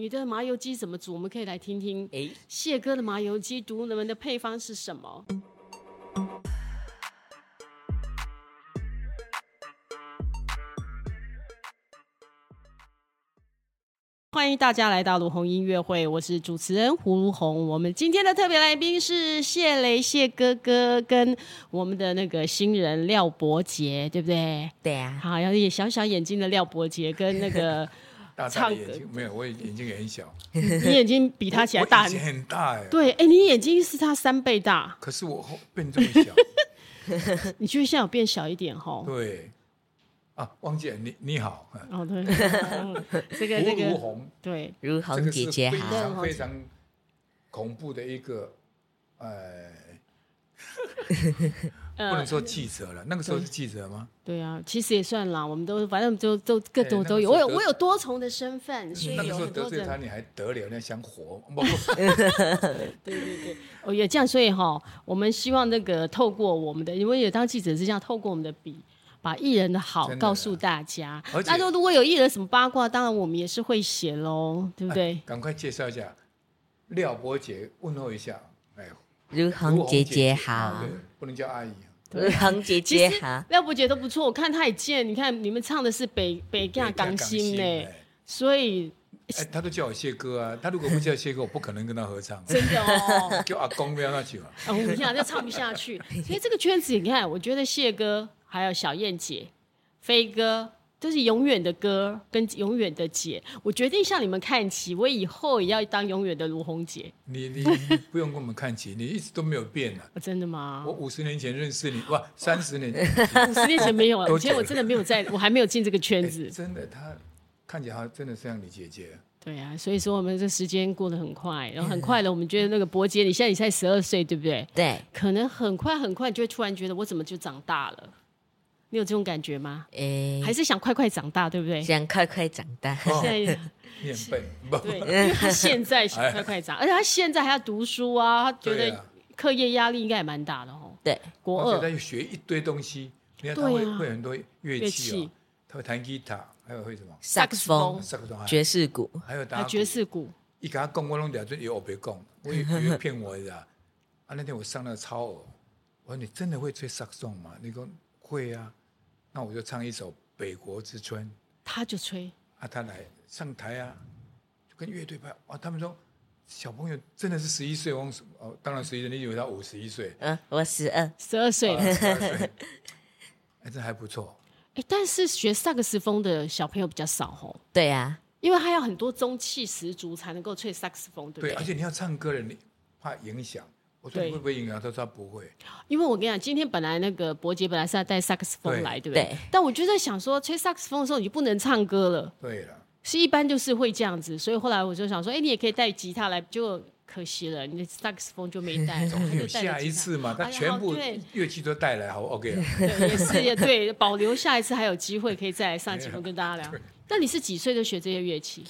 你的麻油鸡怎么煮？我们可以来听听。哎，谢哥的麻油鸡，独门的配方是什么？欢迎大家来到卢红音乐会，我是主持人胡卢红。我们今天的特别来宾是谢雷谢哥哥跟我们的那个新人廖伯杰，对不对？对啊。好，有点小小眼睛的廖伯杰跟那个唱 大大眼睛没有，我眼睛也很小。你眼睛比他起来大，很大哎。对，哎，你眼睛是他三倍大。可是我变这么小。你觉得现在有变小一点哈？对。啊，汪姐，你你好。哦，对，这个这个，如红，对，如红姐姐好。非常非常恐怖的一个，呃，不能说记者了，那个时候是记者吗？对啊，其实也算啦，我们都反正就都各种都有。我有我有多重的身份，所以那个时候得罪他你还得了？那想活？对对对，哦也这样，所以哈，我们希望那个透过我们的，因为也当记者是这样，透过我们的笔。把艺人的好告诉大家。那就如果有艺人什么八卦，当然我们也是会写喽，对不对？赶快介绍一下廖伯杰，问候一下。哎，如红姐姐好，不能叫阿姨。如红姐姐哈，廖伯杰都不错，我看他也见，你看你们唱的是北北港港星呢，所以哎，他都叫我谢哥啊，他如果不叫谢哥，我不可能跟他合唱。真的哦，叫阿公不要那句嘛。哦，你看就唱不下去，所以这个圈子，你看，我觉得谢哥。还有小燕姐、飞哥，都是永远的哥跟永远的姐。我决定向你们看齐，我以后也要当永远的卢红姐。你你不用跟我们看齐，你一直都没有变啊！真的吗？我五十年前认识你，哇，三十年，五十年前没有啊。以前我真的没有在，我还没有进这个圈子。欸、真的，他看起来好像真的像你姐姐。对啊，所以说我们这时间过得很快，然后 很快的，我们觉得那个伯杰，你现在你才十二岁，对不对？对，可能很快很快就会突然觉得我怎么就长大了。你有这种感觉吗？诶、欸，还是想快快长大，对不对？想快快长大。现在你很笨，对，因为他现在想快快长，而且他现在还要读书啊，他觉得课业压力应该也蛮大的哦。对，国二，他要学一堆东西，你看他会会很多乐器哦，他会弹吉他，还有会什么？萨克斯风、萨克斯风、爵士鼓，还有打爵士鼓。一给他讲，我拢了就有别讲，我以为骗我的啊。啊，那天我上那个超偶，我说你真的会吹萨克斯风吗？你说会啊。那我就唱一首《北国之春》，他就吹啊，他来上台啊，就跟乐队拍啊。他们说小朋友真的是十一岁，我哦，当然十一岁，你以为他五十一岁？嗯，我十二，十二岁，哎，这还不错。哎，但是学萨克斯风的小朋友比较少哦。对呀，因为他要很多中气十足才能够吹萨克斯风，对不对？对，而且你要唱歌的，你怕影响。我说你会不会影响？他说他不会。因为我跟你讲，今天本来那个伯杰本来是要带萨克斯风来，对不对？对。但我就在想说，吹萨克斯风的时候你就不能唱歌了。对了。是一般就是会这样子，所以后来我就想说，哎，你也可以带吉他来，就可惜了，你的萨克斯风就没带。总有下一次嘛，他全部乐器都带来，好 OK。对，也是 也对，保留下一次还有机会可以再来上节目跟大家聊。那你是几岁就学这些乐器？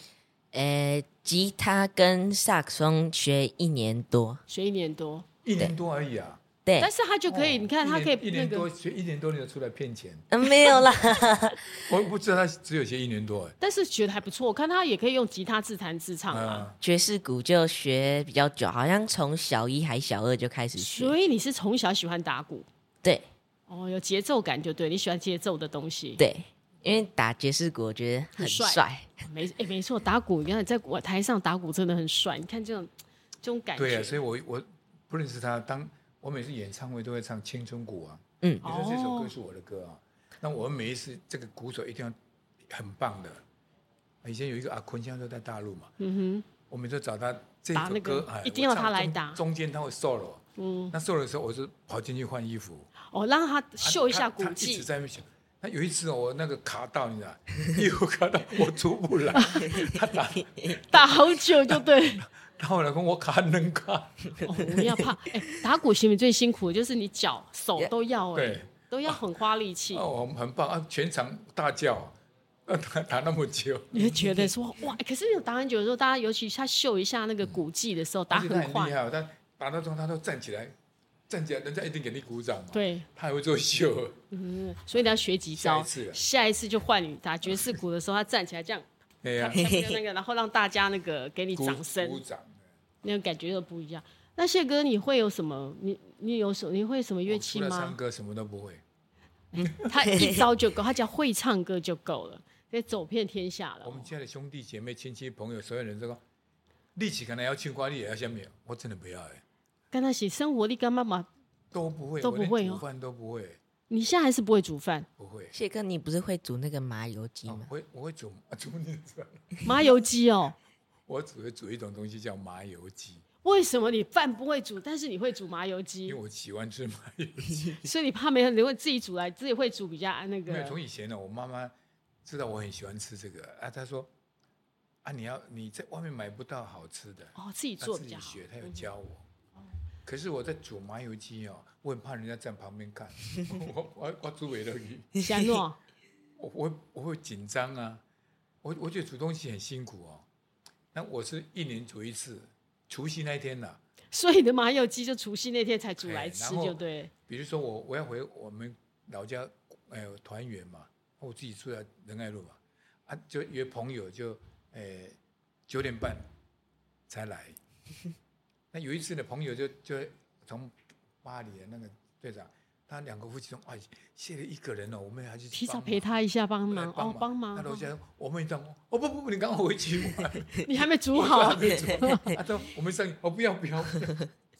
呃，吉他跟萨克斯风学一年多，学一年多。一年多而已啊，对，但是他就可以，你看他可以一年多学一年多，你就出来骗钱？嗯，没有啦，我不知道他只有学一年多哎，但是学的还不错，我看他也可以用吉他自弹自唱啊。爵士鼓就学比较久，好像从小一还小二就开始学。所以你是从小喜欢打鼓？对，哦，有节奏感就对，你喜欢节奏的东西。对，因为打爵士鼓我觉得很帅，没哎没错，打鼓你看在舞台上打鼓真的很帅，你看这种这种感觉。对啊，所以我我。不认识他，当我每次演唱会都会唱《青春鼓》啊，嗯，你说这首歌是我的歌啊，那我们每一次这个鼓手一定要很棒的。以前有一个阿坤，现在都在大陆嘛，嗯哼，我们就找他这首歌，一定要他来打，中间他会 solo，嗯，那 solo 的时候我就跑进去换衣服，哦，让他秀一下鼓技。一直在那想，那有一次我那个卡到，你知道，衣服卡到我出不来，他打打好久就对。然 后老公，我卡能卡，哦，我们要怕。哎，打鼓行为最辛苦的就是你脚手都要哎，都要很花力气。哦，很棒啊！全场大叫，打打那么久，你会觉得说哇？可是有打很久的时候，大家尤其他秀一下那个鼓技的时候，打很快。厉害，他打到中他都站起来，站起来，人家一定给你鼓掌嘛。对，他还会做秀。嗯，所以你要学几招。下一次，下一次就换你打爵士鼓的时候，他站起来这样。哎呀，那个，然后让大家那个给你掌声，鼓掌，那个感觉又不一样。那谢哥，你会有什么？你你有什你会什么乐器吗？唱歌什么都不会。他一招就够，他只要会唱歌就够了，可以走遍天下了。我们家的兄弟姐妹、亲戚朋友，所有人都说，力气可能要去瓜，你也要下面，我真的不要哎。跟他一起生活，力干嘛嘛？都不会，都不会哦，煮饭都不会。你现在还是不会煮饭？不会。谢哥，你不是会煮那个麻油鸡吗？会，我会煮，煮你煮。麻油鸡哦。我只会煮一种东西叫麻油鸡。为什么你饭不会煮，但是你会煮麻油鸡？因为我喜欢吃麻油鸡。所以你怕没有，你会自己煮来，自己会煮比较那个。没有，从以前呢，我妈妈知道我很喜欢吃这个啊，她说啊，你要你在外面买不到好吃的哦，自己做比较好。自己学，她有教我。可是我在煮麻油鸡哦，我很怕人家站旁边看，我 我我煮尾的鱼。你想弄？我我我会紧张啊，我我觉得煮东西很辛苦哦。那我是一年煮一次，除夕那一天呐、啊。所以你的麻油鸡就除夕那天才煮来吃，就对。比如说我我要回我们老家，哎呦团圆嘛，我自己住在仁爱路嘛，啊就约朋友就哎九点半才来。那有一次呢，朋友就就从巴黎的那个队长，他两个夫妻说：“哎，谢了一个人哦，我们还去提早陪他一下帮忙哦，帮忙。”那楼下我们一张哦不不不，你赶快回去。你还没煮好。他说：“我们上去，哦不要不要。”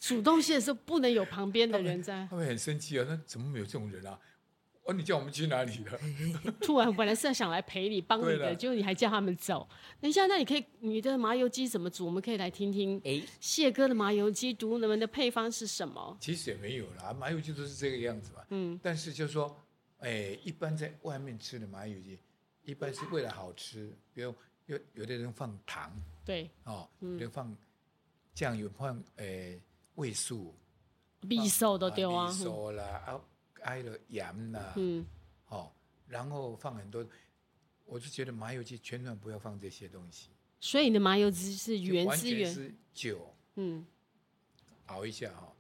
煮东西的时候不能有旁边的人在。他会很生气啊！那怎么没有这种人啊？哦，你叫我们去哪里了？突然本来是想来陪你帮你的，结果你还叫他们走。等一下，那你可以你的麻油鸡怎么煮？我们可以来听听。哎，谢哥的麻油鸡，独门的配方是什么？其实也没有啦，麻油鸡都是这个样子嘛。嗯。但是就是说，哎，一般在外面吃的麻油鸡，一般是为了好吃，比如有有的人放糖，对，哦，有的放酱油，放哎味素，味素都丢啊，味素啦啊。爱了盐呐，嗯，好，然后放很多，我就觉得麻油鸡千万不要放这些东西。所以你的麻油鸡是原汁原是酒，嗯，熬一下哈，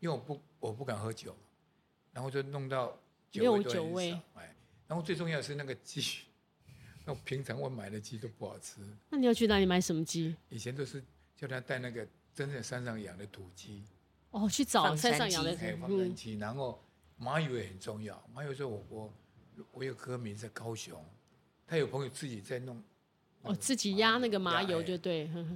因为我不我不敢喝酒，然后就弄到酒味酒味，哎，然后最重要的是那个鸡，那我平常我买的鸡都不好吃。那你要去哪里买什么鸡？以前都是叫他带那个真正山上养的土鸡。哦，去找山上养的土鸡，然后。麻油也很重要。麻油说我我我有歌迷在高雄，他有朋友自己在弄，哦，自己压那个麻油就对，呵呵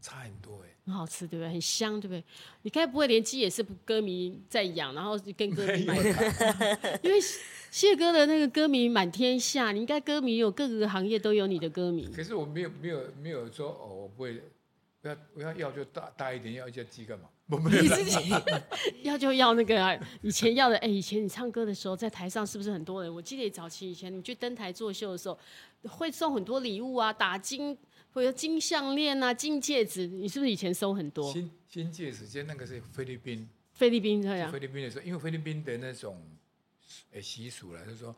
差很多哎，很好吃对不对？很香对不对？你该不会连鸡也是歌迷在养，然后跟歌迷买？因为谢哥的那个歌迷满天下，你应该歌迷有各个行业都有你的歌迷。可是我没有没有没有说哦，我不会，不要不要要就大大一点，要一只鸡干嘛？你自己 要就要那个啊，以前要的哎，以前你唱歌的时候在台上是不是很多人？我记得早期以前你去登台作秀的时候，会送很多礼物啊，打金或者金项链啊、金戒指，你是不是以前收很多？金金戒指，就那个是菲律宾，菲律宾这样。菲律宾的时候，因为菲律宾的那种诶习俗了，就是说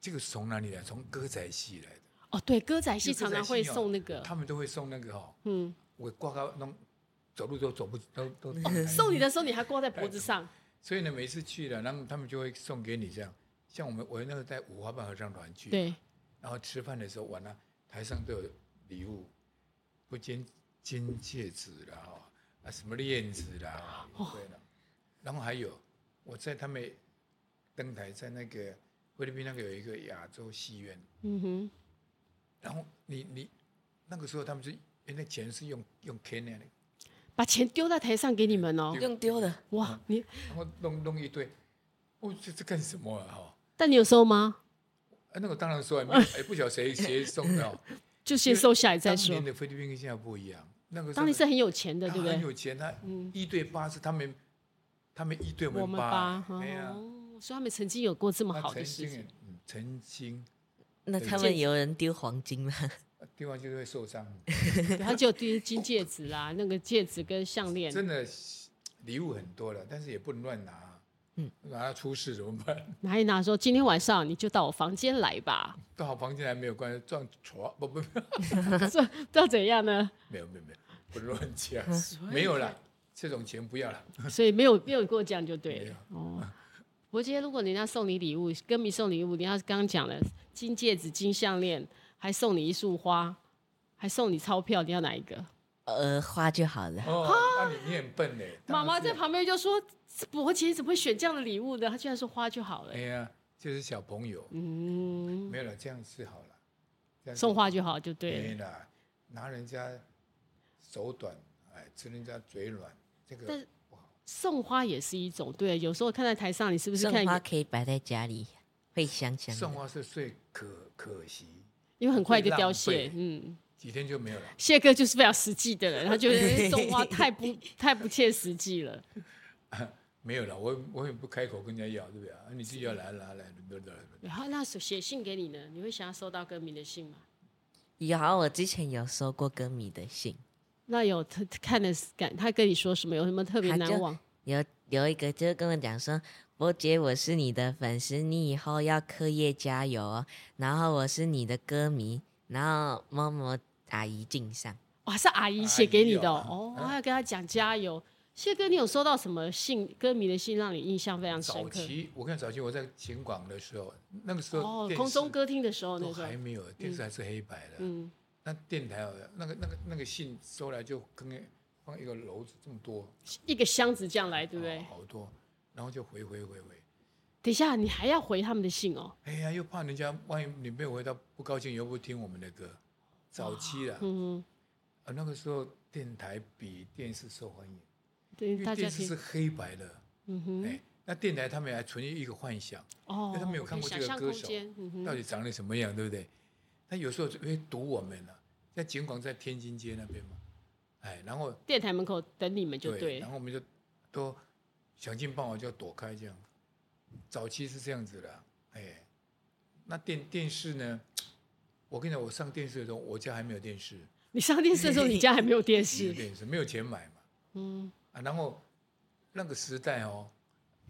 这个是从哪里来？从歌仔戏来的。哦，对，歌仔戏常常会送那个，他们都会送那个哦，嗯，我挂到弄。走路都走不都都、哦、送你的时候你还挂在脖子上，所以呢，每次去了，然后他们就会送给你这样。像我们我那个在五花板合唱团去，对，然后吃饭的时候，完了台上都有礼物，不金金戒指啦，啊什么链子啦，哦、对了，然后还有我在他们登台在那个菲律宾那个有一个亚洲戏院，嗯哼，然后你你那个时候他们是因为钱是用用 Canon 的。把钱丢在台上给你们哦，用丢的哇！你然后弄弄一堆，我，这这干什么啊？哈！但你有收吗？啊，那个当然收，也 不晓得谁谁送的，就先收下来再说。当年的菲律宾跟现在不一样，那个当年是很有钱的，对不对？很有钱，他一对八是他们，他们一对我们八，对呀。所以他们曾经有过这么好的事情，曾经。那他们有人丢黄金吗？丢黄金会受伤，他就丢金戒指啦，那个戒指跟项链。真的礼物很多了，但是也不能乱拿，嗯，拿他出事怎么办？拿一拿说，今天晚上你就到我房间来吧。到我房间来没有关系，撞床不不不，这这怎样呢？没有没有没有，不能乱讲，没有啦，这种钱不要了。所以没有没有过这样就对了。哦，我觉得如果人家送你礼物，歌迷送礼物，你要刚刚讲的金戒指、金项链。还送你一束花，还送你钞票，你要哪一个？呃，花就好了。哦，那你你很笨嘞。妈妈在旁边就说：“伯杰怎么会选这样的礼物呢？”他居然说花就好了。哎呀，就是小朋友。嗯，没有了，这样是好了。送花就好，就对。没了，拿人家手短，哎，吃人家嘴软，这个。但送花也是一种，对。有时候看在台上，你是不是看送花可以摆在家里，会香香。送花是最可可惜，因为很快就凋谢，嗯。几天就没有了。谢哥就是非常实际的人，他觉得送花太不太不切实际了。没有了，我我也不开口跟人家要，对不对啊？你自己要来拿来，对不对？然后那写信给你呢？你会想要收到歌迷的信吗？有，我之前有收过歌迷的信。那有他看的感，他跟你说什么？有什么特别难忘？有有一个就跟我讲说，伯杰，我是你的粉丝，你以后要课业加油哦。然后我是你的歌迷，然后某某。阿姨敬上，哇，是阿姨写给你的哦，还要跟他讲加油。谢哥，你有收到什么信？歌迷的信让你印象非常深刻？早期我看早期我在勤广的时候，那个时候哦，空中歌厅的时候，那时候还没有电视，还是黑白的。嗯，那电台那个那个那个信收来就跟放一个篓子这么多，一个箱子这样来，对不对？好多，然后就回回回回。等一下，你还要回他们的信哦？哎呀，又怕人家万一你没有回到不高兴，又不听我们的歌。早期了，嗯，啊，那个时候电台比电视受欢迎，对，因为电视是黑白的，嗯哼，哎，那电台他们还存一个幻想，哦，因为他们有看过这个歌手到底长得什么样，对不对？他有时候就会堵我们了，在景广在天津街那边嘛，哎，然后电台门口等你们就对，然后我们就都想尽办法就要躲开这样，早期是这样子的，哎，那电电视呢？我跟你讲，我上电视的时候，我家还没有电视。你上电视的时候，你家还没有电视？没有电视，没有钱买嘛。嗯。啊，然后那个时代哦，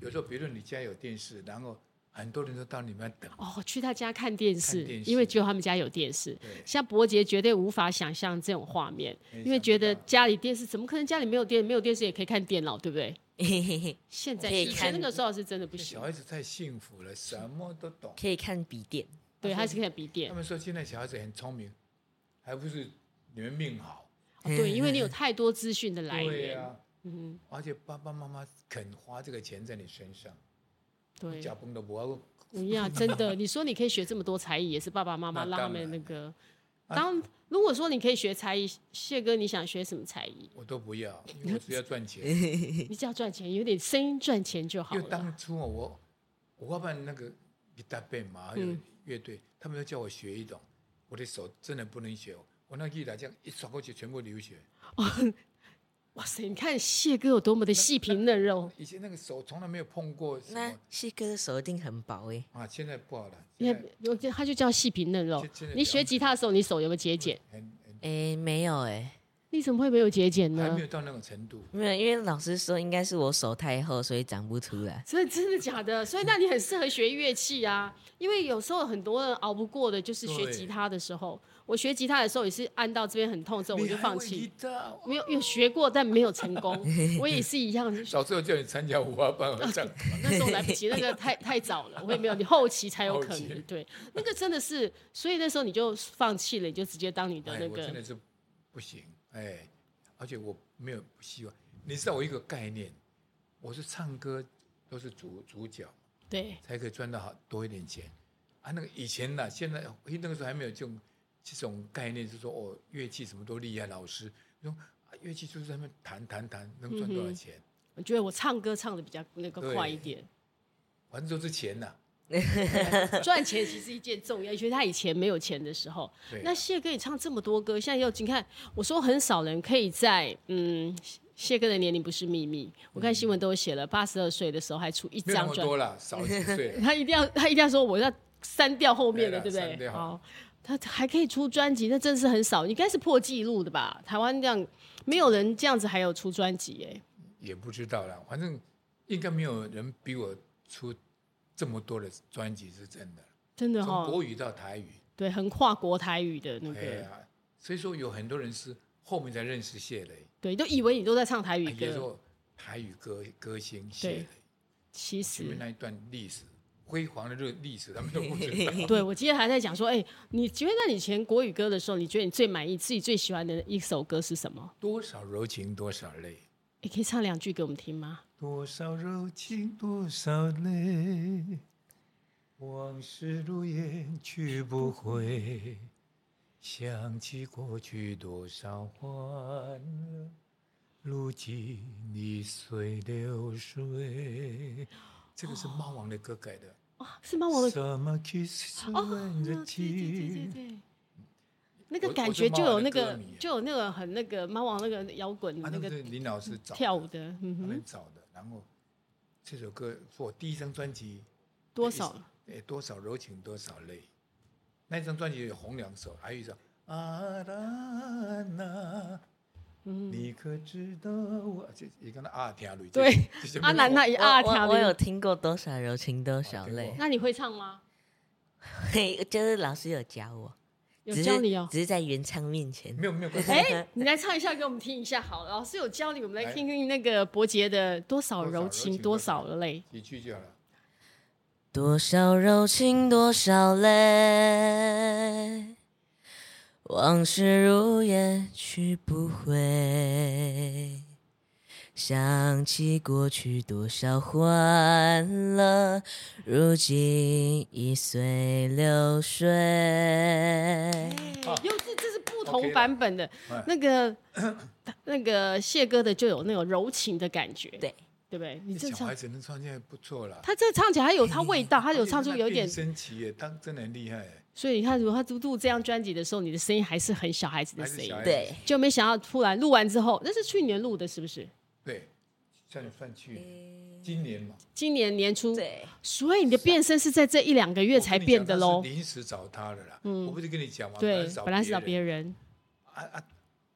有时候别人你家有电视，然后很多人都到里面等。哦，去他家看电视，电视因为只有他们家有电视。对。像伯杰绝对无法想象这种画面，因为觉得家里电视怎么可能家里没有电？没有电视也可以看电脑，对不对？现在以前那个时候是真的不行。小孩子太幸福了，什么都懂，可以看笔电。对，还是看笔电。他们说现在小孩子很聪明，还不是你们命好？哦、对，因为你有太多资讯的来源。对啊，嗯哼，而且爸爸妈妈肯花这个钱在你身上。对，家崩都不要。不要，真的。你说你可以学这么多才艺，也是爸爸妈妈让他们那个。当如果说你可以学才艺，谢哥，你想学什么才艺？我都不要，我只要赚钱。你只要赚钱，有点声音赚钱就好了。因为当初我我爸爸那个一大辈嘛，还有。乐队，他们要叫我学一种，我的手真的不能学。我那吉他这样一甩过去，全部流血。哦，哇塞！你看谢哥有多么的细皮嫩肉。以前那个手从来没有碰过。那谢哥的手一定很薄哎。啊，现在不好了。因为他就叫细皮嫩肉。你学吉他的时候，你手有没有节俭？哎，没有哎。你怎么会没有节俭呢？还没有到那种程度。没有，因为老师说应该是我手太厚，所以长不出来。所以真的假的？所以那你很适合学乐器啊，因为有时候很多人熬不过的，就是学吉他的时候。我学吉他的时候也是按到这边很痛之后我就放弃。没有，有学过但没有成功。我也是一样。小时候叫你参加五花班，那时候来不及，那个太 太早了。我也没有，你后期才有可能。对，那个真的是，所以那时候你就放弃了，你就直接当你的那个。真的是不行，哎。而且我没有不希望，你知道我一个概念，我是唱歌都是主主角，对，才可以赚到好多一点钱。啊，那个以前呢，现在那个时候还没有这种这种概念，就是说哦，乐器什么都厉害，老师说啊，乐器就是在那边弹弹弹，能赚多少钱？嗯，我觉得我唱歌唱的比较那个快一点，反正就是钱呐。赚钱其实一件重要，因为他以前没有钱的时候。对那谢哥，你唱这么多歌，现在又你看，我说很少人可以在嗯，谢哥的年龄不是秘密。我看新闻都写了，八十二岁的时候还出一张专辑。多了，少几岁。他一定要，他一定要说我要删掉后面的，对，对不对？好，他还可以出专辑，那真是很少，应该是破纪录的吧？台湾这样没有人这样子还有出专辑哎。也不知道啦，反正应该没有人比我出。这么多的专辑是真的，真的从国语到台语，对，横跨国台语的那个。所以说有很多人是后面才认识谢雷，对，都以为你都在唱台语歌。说台语歌歌星谢雷，其实那一段历史辉煌的这个历史，他们都不知道。对，我今天还在讲说，哎、欸，你觉得你以前国语歌的时候，你觉得你最满意、自己最喜欢的一首歌是什么？多少柔情多少泪。你可以唱两句给我们听吗？多少柔情多少泪，往事如烟去不回，想起过去多少欢乐，如今已随流水。这个是猫王的歌改的。哦，是猫王的。哦，对对对对。那个感觉就有那个，就有那个很那个猫王那个摇滚那个林老师找跳舞的，很早的。然后这首歌是我第一张专辑，多少？哎，多少柔情多少泪。那张专辑有红两首，还有一首啊啦啦，你可知道我？这你刚才啊听泪。对，阿兰那一啊听泪。我有听过多少柔情多少泪。那你会唱吗？嘿，就是老师有教我。有教你哦，只是在原唱面前，没有没有关系。哎，你来唱一下给我们听一下，好了，老师有教你，我们来听听那个伯杰的《多少柔情多少泪》，几句就好了。多少柔情多少泪，往事如烟去不回。想起过去多少欢乐，如今已随流水。又是这是不同版本的，那个 那个谢哥的就有那种柔情的感觉，对对不对？你这小孩子能唱起来不错了。他这唱起来还有他味道，他有唱出有点神奇耶，当真的很厉害。所以你看，如果他录录这张专辑的时候，你的声音还是很小孩子的声音，对，就没想到突然录完之后，那是去年录的，是不是？对。算算去年，今年嘛，今年年初，对，所以你的变声是在这一两个月才变的喽。临时找他的啦，嗯，我不是跟你讲吗？对，本来是找别人。啊啊。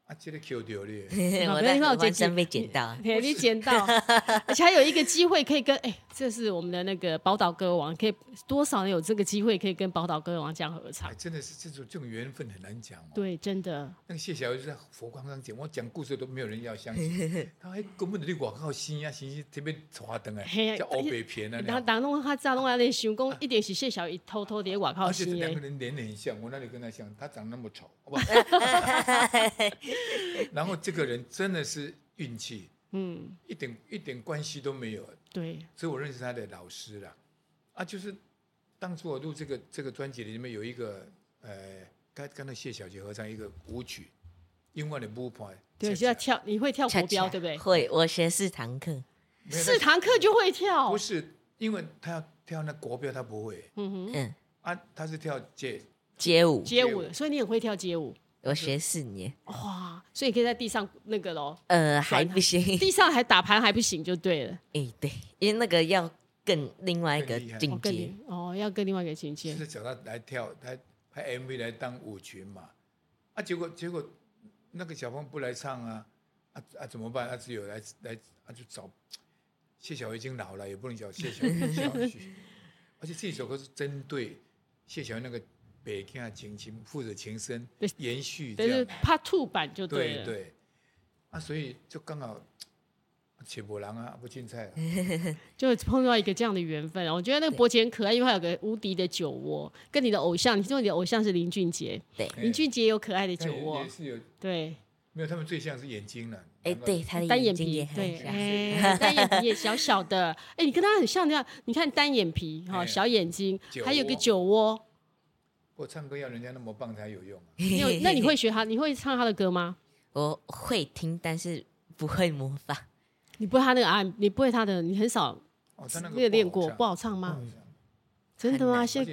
啊，这个 Q 掉了，我在换声被捡到，你捡 到，而且还有一个机会可以跟哎，这是我们的那个宝岛歌王，可以多少有这个机会可以跟宝岛歌王这样合唱？真的是这种这种缘分很难讲。对，真的。那个谢小鱼在佛光上讲，我讲故事都没有人要相信，他还根本的广告新呀新，特别华灯哎，叫欧北片啊。然后当弄他知道弄来那想讲，一定是谢小鱼偷偷的广告新。两个人脸很像，我哪里跟他像？他长那么丑，好不好？然后这个人真的是运气，嗯，一点一点关系都没有。对，所以我认识他的老师了，啊，就是当初我录这个这个专辑里面有一个，呃，跟跟那谢小姐合唱一个舞曲，英文的舞派。对，就要跳，你会跳国标对不对？会，我学四堂课，四堂课就会跳。不是，因为他要跳那国标，他不会。嗯哼，嗯，啊，他是跳街街舞，街舞的，所以你很会跳街舞。我学四年，哇！所以你可以在地上那个喽，呃，还不行，地上还打盘还不行就对了。哎，对，因为那个要更另外一个境界哦，要更另外一个境界。就是找他来跳，他拍 MV 来当舞群嘛。啊，结果结果那个小朋不来唱啊，啊啊怎么办？他只有来来，啊就找谢小鱼已经老了，也不能叫谢小鱼小许。而且这首歌是针对谢小鱼那个。北京啊情情负责情深延续，但是 Part Two 版就对了。对对，啊，所以就刚好，切波郎啊，不青菜，就碰到一个这样的缘分。我觉得那个伯杰很可爱，因为他有个无敌的酒窝，跟你的偶像，你说你的偶像是林俊杰，对，林俊杰有可爱的酒窝，也是有，对，没有他们最像是眼睛了，哎，对，他的单眼皮，对，哎，单眼皮也小小的，哎，你跟他很像，这样，你看单眼皮哈，小眼睛，还有个酒窝。我唱歌要人家那么棒才有用。你有，那你会学他？你会唱他的歌吗？我会听，但是不会模仿。你不会他那个啊？你不会他的？你很少练练过，不好唱吗？真的吗？现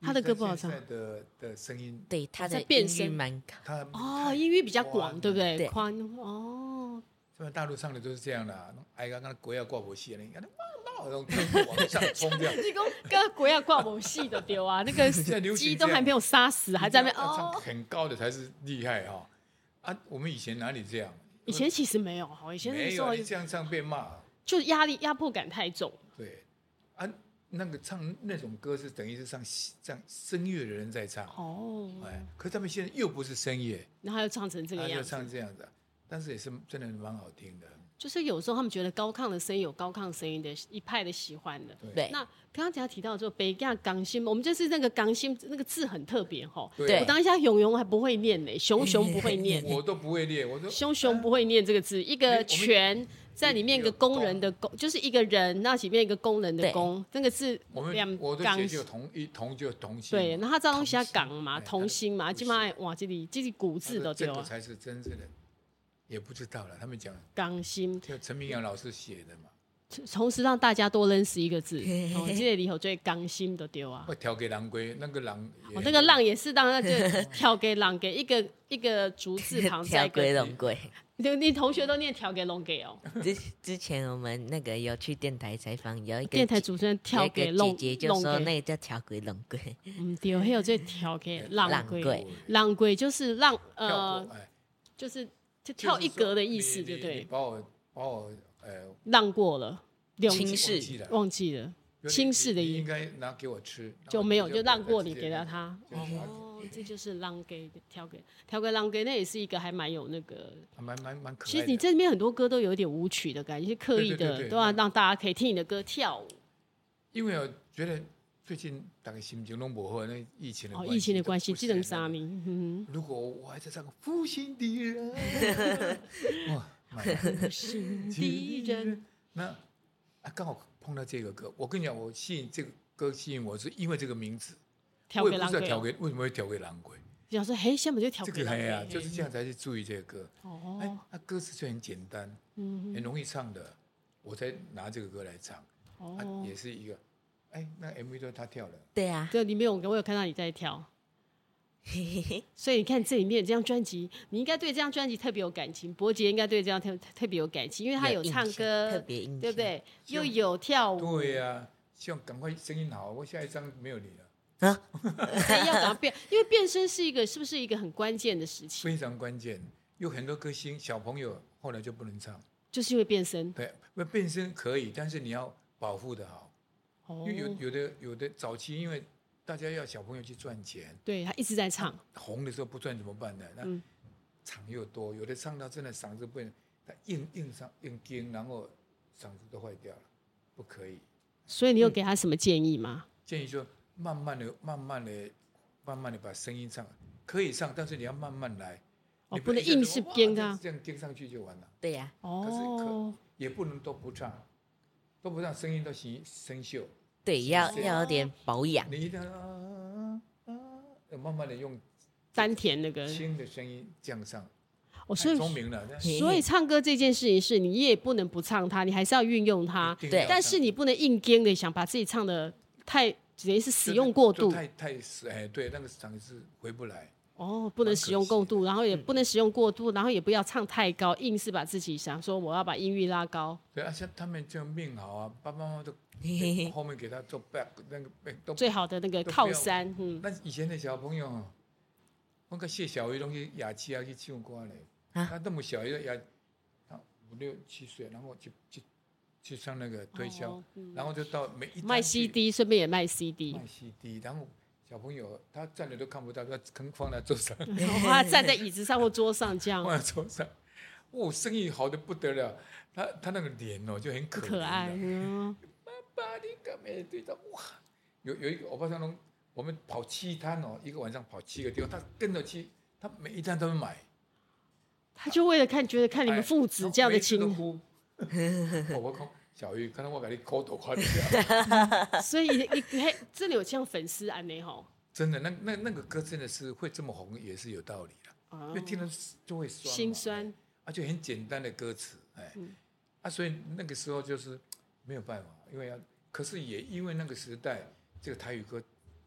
他的歌不好唱。的的声音，对他的变声蛮高。哦，音域比较广，对不对？宽哦。在大陆唱的都是这样的，哎，刚刚国要挂我戏了，你看。往上冲掉！你讲跟国要挂某戏的丢啊，那个 鸡都还没有杀死，还在那边哦。很高的才是厉害哈！啊，我们以前哪里这样？以前其实没有哈，以前没有这样唱被骂，就压力压迫感太重。对啊，那个唱那种歌是等于是唱唱声乐的人在唱哦，哎，可是他们现在又不是声乐，然后又唱成这个样子，又唱这样子，但是也是真的蛮好听的。就是有时候他们觉得高亢的声音有高亢声音的一派的喜欢的。对。那刚刚提到说北港港心，我们就是那个港心那个字很特别哈。对。我当下勇勇还不会念呢，熊 熊不会念。我都不会念，我都。熊熊不会念这个字，一个全。在里面一个工人的工，就是一个人，那里面一个工人的工，那个字我们两钢就同一同就同心。对，那他这东西叫港嘛，同心嘛，基本上哇，这里这里古字的对吧？这个才是真正的，也不知道了。他们讲港心，就陈明阳老师写的嘛。同时让大家多认识一个字，我记得里头最刚心的丢啊。会调给狼龟，那个狼，哦，那个浪也是当然就调给狼给一个一个竹字旁再归龙龟。你你同学都念调给龙给哦。之之前我们那个有去电台采访，有一个电台主持人调给龙姐姐就说那个叫调给龙龟。嗯，对，还有这调给浪龟，浪龟就是浪呃，就是就跳一格的意思，就对。把我把我呃让过了，轻视忘记了，轻视的意思。应该拿给我吃，就没有就让过你给了他。哦这就是浪给挑给挑给浪给，那也是一个还蛮有那个，蛮蛮蛮可爱。其实你这里面很多歌都有一点舞曲的感觉，是刻意的，都要让大家可以听你的歌跳舞。因为我觉得最近大家心情都不好，那疫情的疫情的关系，只能杀命。如果我还在唱《负心的人》，哇，负心的人，那啊刚好碰到这个歌，我跟你讲，我吸引这个歌吸引我是因为这个名字。调给狼鬼，调给为什么会调给狼鬼？就想说，嘿，现在就调给狼鬼啊，就是这样才去注意这个歌。哦，哎，那歌词就很简单，嗯，很容易唱的，我才拿这个歌来唱。哦，也是一个，哎，那 MV 都是他跳的。对啊，对，里面我我有看到你在跳。所以你看这里面这张专辑，你应该对这张专辑特别有感情。伯杰应该对这张特特别有感情，因为他有唱歌，特别对不对？又有跳舞。对呀，希望赶快声音好。我下一张没有你了。啊，要赶快变，因为变声是一个，是不是一个很关键的事情？非常关键，有很多歌星小朋友后来就不能唱，就是因为变声。对，那变声可以，但是你要保护的好。哦。因为有有的有的早期，因为大家要小朋友去赚钱，对他一直在唱，红的时候不赚怎么办呢？那场又多，有的唱到真的嗓子不能，他硬硬上硬筋，然后嗓子都坏掉了，不可以。所以你有给他什么建议吗？建议说。慢慢的、慢慢的、慢慢的把声音唱，可以唱，但是你要慢慢来，哦，不能硬是编啊，这样编上去就完了。对呀，哦，可是可也不能都不唱，都不让，声音都生生锈。对，要要有点保养。你一定要啊啊，慢慢的用丹田那个轻的声音降上。哦，所以聪明了。所以唱歌这件事情是你也不能不唱它，你还是要运用它。对，但是你不能硬跟的想把自己唱的太。等于是使用过度，太太哎，对，那个嗓子回不来。哦，不能使用过度，然后也不能使用过度，然后也不要唱太高，硬是把自己想说我要把音域拉高。对啊，像他们这样命好啊，爸爸妈妈都后面给他做 back 那个 back 都最好的那个靠山。嗯，那以前的小朋友，那个谢小鱼东西雅琪啊去唱歌嘞，他那么小一个雅，他五六七岁，然后就就。去上那个推销，然后就到每一卖 CD，顺便也卖 CD。卖 CD，然后小朋友他站着都看不到，他坑放在桌上，他站在椅子上或桌上这样。放在桌上，哦，生意好的不得了。他他那个脸哦就很可可爱。爸爸，你干嘛对他哇？有有一个欧巴桑龙，我们跑七摊哦，一个晚上跑七个地方，他跟着去，他每一摊都会买。他就为了看，觉得看你们父子这样的亲。我我讲小玉，可能我给你抠头快点。所以你嘿，真的有像粉丝安内吼？真的，那那那个歌真的是会这么红，也是有道理的。哦、因为听了就会酸，心酸，而且很简单的歌词，哎，嗯、啊，所以那个时候就是没有办法，因为要，可是也因为那个时代，这个台语歌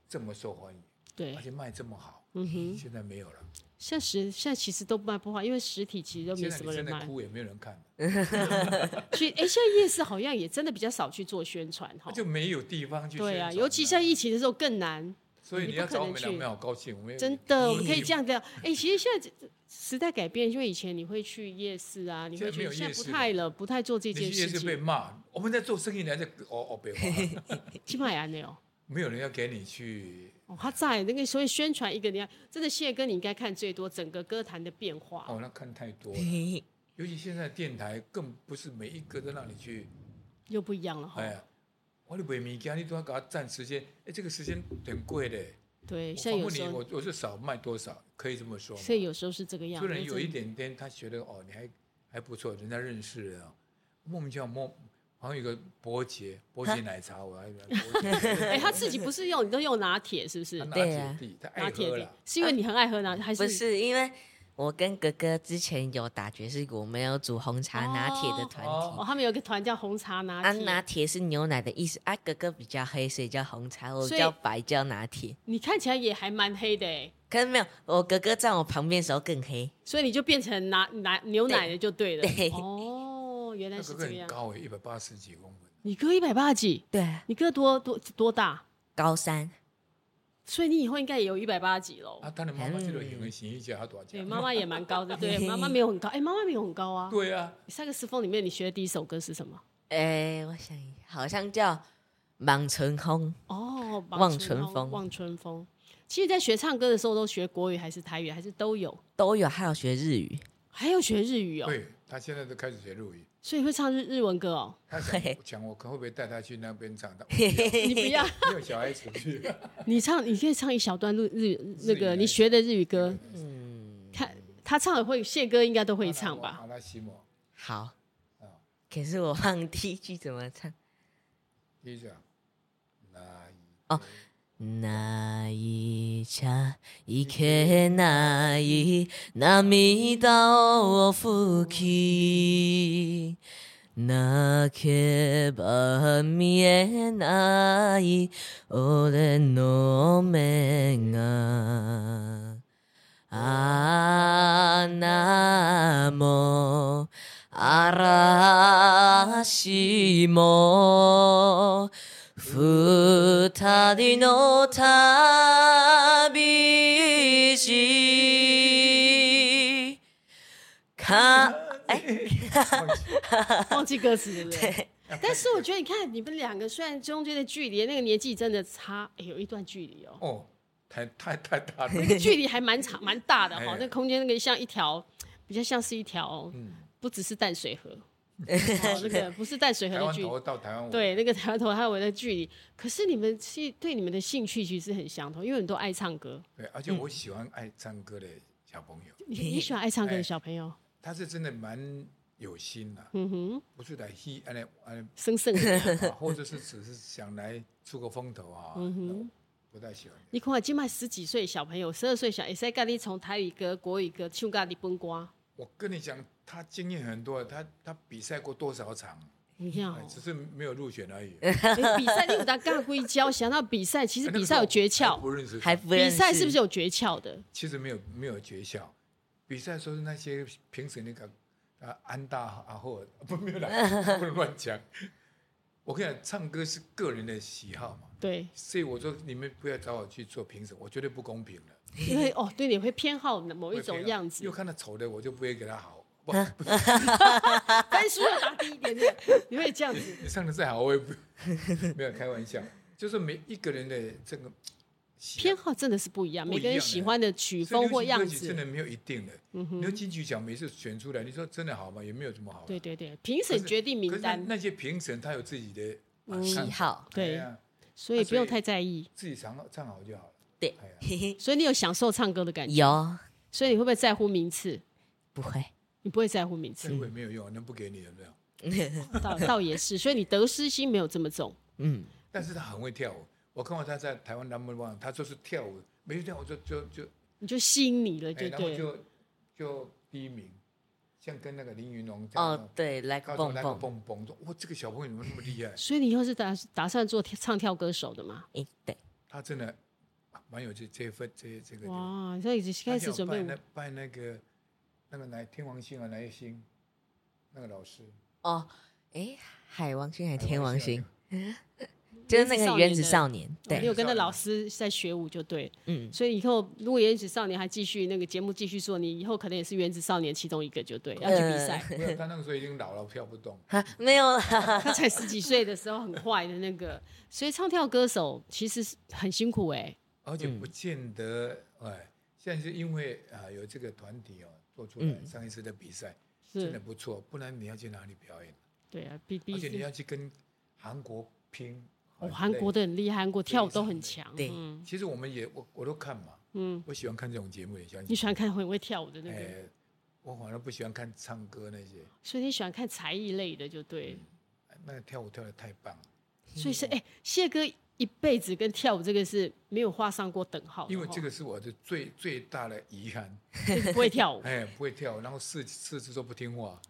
这么受欢迎，对，而且卖这么好，嗯哼，现在没有了。现在实现在其实都卖不好，因为实体其实都没什么人买。现在哭也没有人看。所以，哎，现在夜市好像也真的比较少去做宣传哈。就没有地方去。对啊，尤其像疫情的时候更难。所以你要找我们俩，我们好高兴。我们真的，我们可以这样这样。哎，其实现在时代改变，因为以前你会去夜市啊，你会去，现在不太了，不太做这件事情。夜市被骂，我们在做生意，你还在哦哦被骂。起码也没有。没有人要给你去。哦，他在那个，所以宣传一个，你看，真的谢哥，你应该看最多整个歌坛的变化。哦，那看太多了。尤其现在电台更不是每一个都让你去，又不一样了哈。哎呀，我的卖物件，你都要给他占时间，哎，这个时间挺贵的。对，现在有时候我我是少卖多少，可以这么说？所以有时候是这个样子。虽然有一点点，他觉得哦，你还还不错，人家认识了，莫名其妙莫。好像有个伯杰，伯杰奶茶，我还 哎，他自己不是用，你都用拿铁是不是？对啊，拿铁是因为你很爱喝拿，还是不是因为我跟哥哥之前有打爵士鼓，没有煮红茶拿铁的团体。哦，他们有个团叫红茶拿铁。拿铁是牛奶的意思，啊，哥哥比较黑，所以叫红茶，我叫白叫拿铁。你看起来也还蛮黑的哎。可是没有，我哥哥在我旁边的时候更黑，所以你就变成拿拿牛奶的就对了。对哦，原来是这样。高哎，一百八十几公分。你哥一百八十几，对，你哥多多多大？高三，所以你以后应该也有一百八十几喽。啊，他的妈妈这个演员形象他多少？对，妈妈也蛮高的，对，妈妈没有很高，哎，妈妈没有很高啊。对啊。萨克斯风里面你学的第一首歌是什么？哎，我想一下，好像叫《望春风》。哦，望春风，望春风。其实，在学唱歌的时候，都学国语还是台语，还是都有？都有，还有学日语，还有学日语哦。对，他现在都开始学日语。所以会唱日日文歌哦。他想讲，我可会不会带他去那边唱？你不要，没有小孩子去。你唱，你可以唱一小段日日那个你学的日语歌。嗯，他他唱的会谢歌应该都会唱吧？好。可是我忘第一句怎么唱。第一句啊。哦。泣いちゃいけない。涙を拭き泣けば见えない。俺の目が穴も岚も二人の旅路，看，哎，忘记歌词了。对，但是我觉得，你看你们两个，虽然中间的距离，那个年纪真的差，哎，有一段距离哦。哦，太太太大了。那个距离还蛮长、蛮大的哈、哦。那空间那个像一条，比较像是一条，嗯、不只是淡水河。哦，那个不是淡水河的距离，对，那个台湾头还有我的距离。可是你们是对你们的兴趣其实很相同，因为你都爱唱歌。对，而且我喜欢爱唱歌的小朋友。你你喜欢爱唱歌的小朋友？他是真的蛮有心的，嗯哼，不是来戏，哎哎，生 生的，或者是只是想来出个风头啊，嗯哼，不太喜欢。你看，今麦十几岁小朋友，十二岁小，会使跟你从台语歌、国语歌唱到日本歌。我跟你讲。他经验很多，他他比赛过多少场？你看，只是没有入选而已。比赛你有他干硅胶，想到比赛，其实比赛有诀窍。不认识，还不认识。比赛是不是有诀窍的？其实没有，没有诀窍。比赛说是那些评审那个啊，安大阿或不没有啦，不能乱讲。我跟你讲，唱歌是个人的喜好嘛。对。所以我说你们不要找我去做评审，我绝对不公平的。因为哦，对，你会偏好某一种样子。又看到丑的，我就不会给他好。分数 要打低一点点，你会这样子？你唱的再好，我也不 没有开玩笑。就是每一个人的这个偏好真的是不一样，每个人喜欢的曲风或样子真的没有一定的。你说金曲奖每次选出来，你说真的好吗？也没有这么好。对对对，评审决定名单，那些评审他有自己的喜好，对，所以不用太在意，自己唱唱好就好了。对，所以你有享受唱歌的感觉？有。所以你会不会在乎名次？不会。你不会在乎名次，不会没有用，能不给你有没有？倒倒也是，所以你得失心没有这么重。嗯，但是他很会跳舞，我看过他在台湾 number one，他就是跳舞，每次跳舞就就就你就吸引你了，就对，就就第一名，像跟那个林云龙哦，对，来个蹦蹦蹦蹦，哇，这个小朋友怎么那么厉害？所以你以后是打打算做唱跳歌手的吗？哎，对，他真的蛮有这这份这这个哇，所以已经开始准备那拜那个。那个哪天王星啊，哪一星？那个老师哦，哎，海王星还是天王星？就是那个原子少年。对，你有跟那老师在学舞就对。嗯，所以以后如果原子少年还继续那个节目继续做，你以后可能也是原子少年其中一个就对，要去比赛。他那个时候已经老了，跳不动。没有，他才十几岁的时候很坏的那个，所以唱跳歌手其实是很辛苦哎。而且不见得哎，现在是因为啊有这个团体哦。做出来上一次的比赛，真的不错。不然你要去哪里表演？对啊，比比，而且你要去跟韩国拼。哦，韩国的很厉害，韩国跳舞都很强。对，其实我们也我我都看嘛。嗯，我喜欢看这种节目，也喜欢。你喜欢看很会跳舞的那个？我反而不喜欢看唱歌那些。所以你喜欢看才艺类的，就对。那个跳舞跳的太棒了。所以是哎，谢哥一辈子跟跳舞这个是没有画上过等号。因为这个是我的最最大的遗憾。不会跳舞。哎，不会跳舞，然后四四肢都不听话。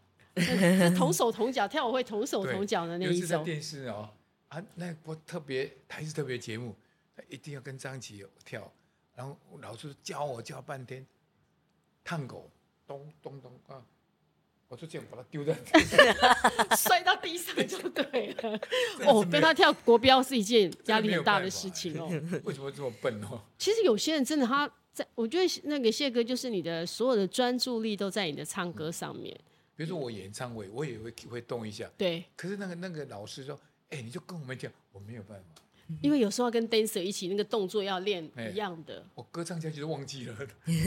同手同脚跳舞会同手同脚的那一种。尤其在电视哦。啊，那不特别台视特别节目，他一定要跟张琪跳，然后老师教我教半天，探狗咚咚咚啊，我就这样把它丢在地上，摔到地上就对了。哦，跟他跳国标是一件压力很大的事情哦。为什么这么笨哦？其实有些人真的，他在我觉得那个谢哥就是你的所有的专注力都在你的唱歌上面。嗯、比如说我演唱会，我也会会动一下。对。可是那个那个老师说。哎，你就跟我们讲，我没有办法，因为有时候要跟 dancer 一起，那个动作要练一样的。我歌唱下去就忘记了，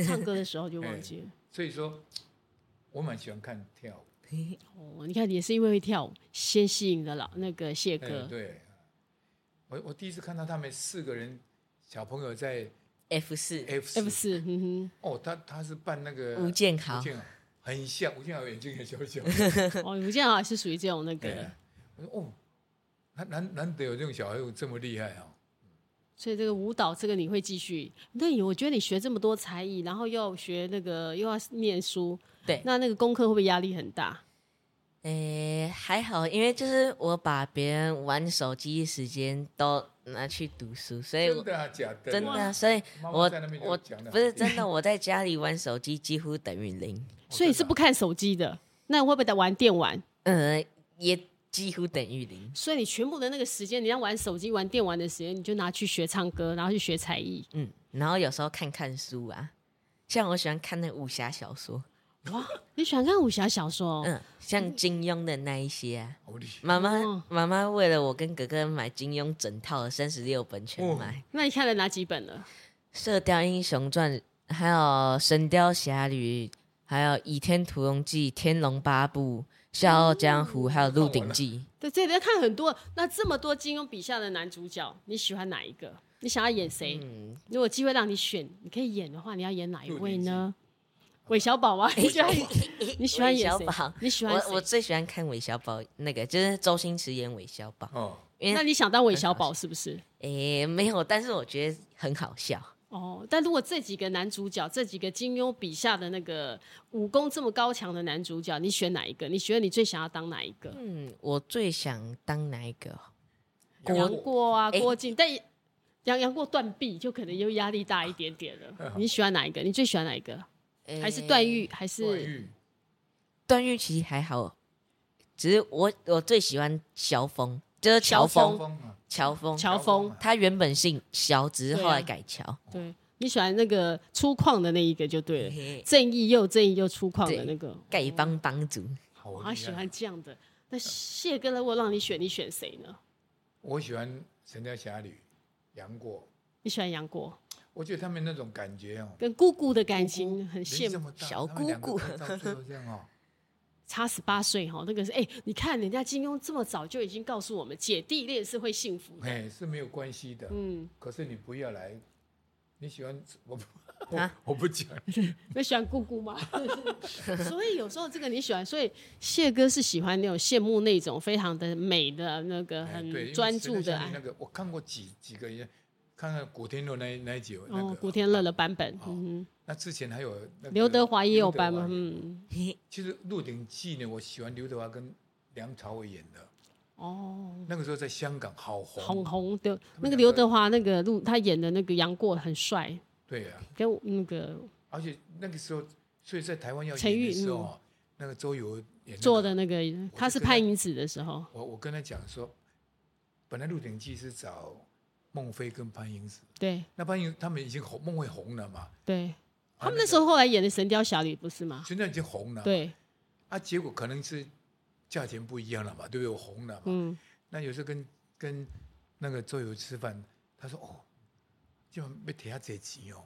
唱歌的时候就忘记了。所以说，我蛮喜欢看跳舞。哦，你看，也是因为会跳舞，先吸引的老那个谢哥。对，我我第一次看到他们四个人小朋友在 F 四 F 四，嗯哼。哦，他他是扮那个吴建豪，吴建豪很像吴建豪，眼睛也小小。哦，吴建豪也是属于这种那个。我说哦。难难得有这种小孩有这么厉害啊！所以这个舞蹈，这个你会继续？那我觉得你学这么多才艺，然后又学那个，又要念书，对，那那个功课会不会压力很大？诶，还好，因为就是我把别人玩手机时间都拿去读书，所以真的假的？真的，所以我我不是真的，我在家里玩手机几乎等于零，所以是不看手机的？那你会不会在玩电玩？嗯，也。几乎等于零，所以你全部的那个时间，你要玩手机、玩电玩的时间，你就拿去学唱歌，然后去学才艺。嗯，然后有时候看看书啊，像我喜欢看那武侠小说。哇，你喜欢看武侠小说？嗯，像金庸的那一些啊。妈妈妈妈为了我跟哥哥买金庸整套的三十六本全买。哦。那你看了哪几本了？《射雕英雄传》，还有《神雕侠侣》，还有《倚天屠龙记》《天龙八部》。《笑傲江湖》还有《鹿鼎记》，对，这里要看很多。那这么多金庸笔下的男主角，你喜欢哪一个？你想要演谁？嗯、如果机会让你选，你可以演的话，你要演哪一位呢？韦小宝啊，你喜欢？你喜欢演谁？你喜欢？我我最喜欢看韦小宝，那个就是周星驰演韦小宝。哦，那你想当韦小宝是不是？诶，没有，但是我觉得很好笑。哦，但如果这几个男主角，这几个金庸笔下的那个武功这么高强的男主角，你选哪一个？你觉得你最想要当哪一个？嗯，我最想当哪一个？杨过啊，郭靖，但杨杨过断臂就可能又压力大一点点了。你喜欢哪一个？你最喜欢哪一个？还是段誉？还是段誉？其实还好，只是我我最喜欢萧峰，就是乔峰。乔峰，乔峰，他原本姓萧，只是后来改乔。对，你喜欢那个粗犷的那一个就对了，正义又正义又粗犷的那个丐帮帮主。我还喜欢这样的。那谢哥，如果让你选，你选谁呢？我喜欢《神雕侠侣》杨过。你喜欢杨过？我觉得他们那种感觉哦，跟姑姑的感情很羡慕。小姑姑。差十八岁哈，那个是哎、欸，你看人家金庸这么早就已经告诉我们，姐弟恋是会幸福的，哎，是没有关系的。嗯，可是你不要来，你喜欢我不、啊、我不讲，你喜欢姑姑吗？所以有时候这个你喜欢，所以谢哥是喜欢那种羡慕那种非常的美的那个很专注的爱。那个我看过几几个人。看看古天乐那那一集，那个古天乐的版本。嗯，那之前还有刘德华也有版吗？嗯，其实《鹿鼎记》呢，我喜欢刘德华跟梁朝伟演的。哦，那个时候在香港好红，红红的。那个刘德华那个鹿他演的那个杨过很帅。对啊，跟那个，而且那个时候，所以在台湾要演的时候，那个周游演做的那个，他是潘迎紫的时候。我我跟他讲说，本来《鹿鼎记》是找。孟非跟潘迎紫，对，那潘迎他们已经红，孟非红了嘛？对，他们那时候后来演的《神雕侠侣》不是吗？现在已经红了，对，啊，结果可能是价钱不一样了嘛，对不对？我红了嘛，嗯，那有时候跟跟那个周游吃饭，他说哦，就没提下这钱哦，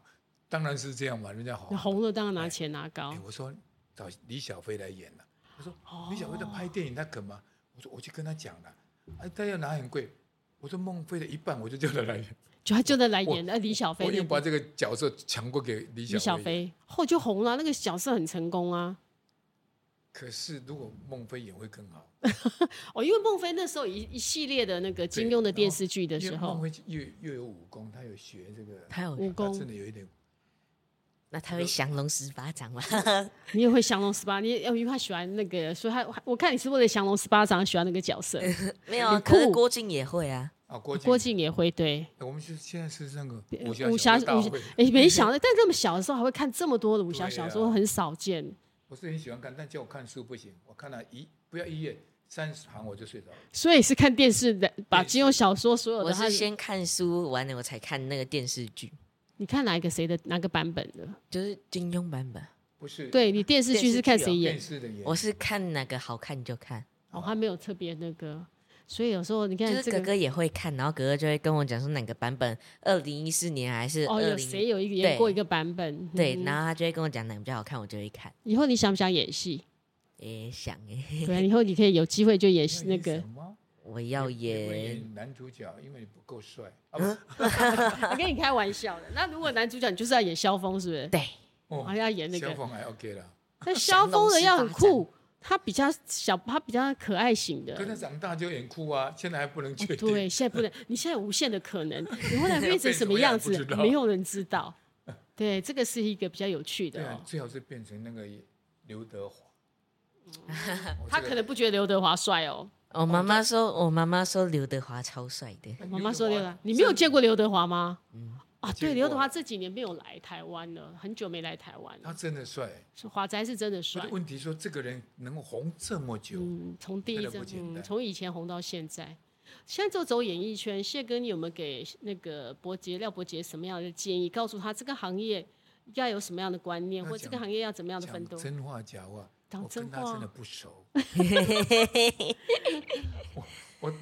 当然是这样嘛，人家红，红了当然拿钱拿高。我说找李小飞来演了，他说：“李小飞在拍电影，他肯吗？”我说：“我去跟他讲了，哎，他要拿很贵。”我说：“孟非的一半，我就叫他来演，就他就在来演那李小飞。”我已经把这个角色抢过给李小飞，小飞后就红了，那个角色很成功啊。可是如果孟非演会更好 哦，因为孟非那时候一一系列的那个金庸的电视剧的时候，孟非又又有武功，他有学这个，他有武功，真的有一点。那他会降龙十八掌吗？你也会降龙十八？你因为他喜欢那个，所以他我看你是为了降龙十八掌喜欢那个角色。没有，啊可是郭靖也会啊。啊，郭郭靖也会对。我们是现在是那个武侠武侠，哎，没想到，但这么小的时候还会看这么多的武侠小说，很少见。我是很喜欢看，但叫我看书不行，我看了一不要一页三十行我就睡着了。所以是看电视的，把金庸小说所有的。我是先看书完了，我才看那个电视剧。你看哪一个谁的哪个版本的？就是金庸版本，不是？对，你电视剧是看谁演？我是看哪个好看就看。哦，还没有特别那个，所以有时候你看，就是哥哥也会看，然后哥哥就会跟我讲说哪个版本，二零一四年还是哦，有谁有一个演过一个版本？对，然后他就会跟我讲哪个比较好看，我就会看。以后你想不想演戏？也想哎。对，以后你可以有机会就演那个。我要演男主角，因为你不够帅。啊 我跟你开玩笑的。那如果男主角你就是要演萧峰，是不是？对，我还要演那个。萧峰还 OK 了。但萧峰的要很酷，他比较小，他比较可爱型的。跟他长大就演酷啊，现在还不能确定。对，现在不能。你现在有无限的可能，你未来变成什么样子，没有人知道。对，这个是一个比较有趣的。对，最好是变成那个刘德华。他可能不觉得刘德华帅哦。我妈妈说，我妈妈说刘德华超帅的。我妈妈说刘德华，你没有见过刘德华吗？嗯啊，对，刘德华这几年没有来台湾了，很久没来台湾了。他真的帅，华仔是真的帅。问题说，这个人能红这么久，嗯，从第一阵，嗯，从以前红到现在，现在就走演艺圈。谢哥，你有没有给那个伯杰廖伯杰什么样的建议？告诉他这个行业要有什么样的观念，或这个行业要怎么样的奋斗？真话假话？讲真话真的不熟，我我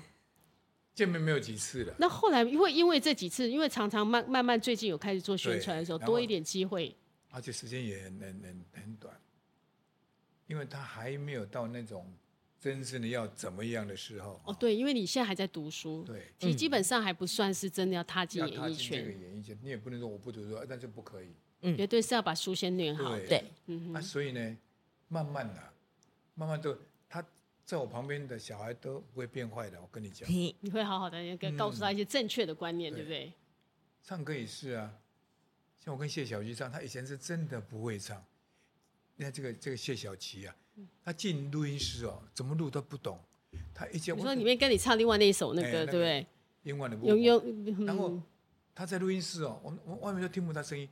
见面没有几次了。那后来因为因为这几次，因为常常慢慢慢最近有开始做宣传的时候，多一点机会，而且时间也很很很短，因为他还没有到那种真正的要怎么样的时候。哦，对，因为你现在还在读书，对，其实基本上还不算是真的要踏进演艺圈。这个演艺圈，你也不能说我不读书，但是不可以。嗯，绝对是要把书先念好。对，嗯，啊，所以呢。慢慢的，慢慢都他在我旁边的小孩都不会变坏的，我跟你讲。你你会好好的跟告诉他一些正确的观念，嗯、对不对？唱歌也是啊，像我跟谢小琪唱，他以前是真的不会唱。你看这个这个谢小琪啊，他进录音室哦，怎么录都不懂。他一进，我说里面跟你唱另外那一首那个，欸、对不对？英文的部分。嗯、然后他在录音室哦，我我外面都听不到声音。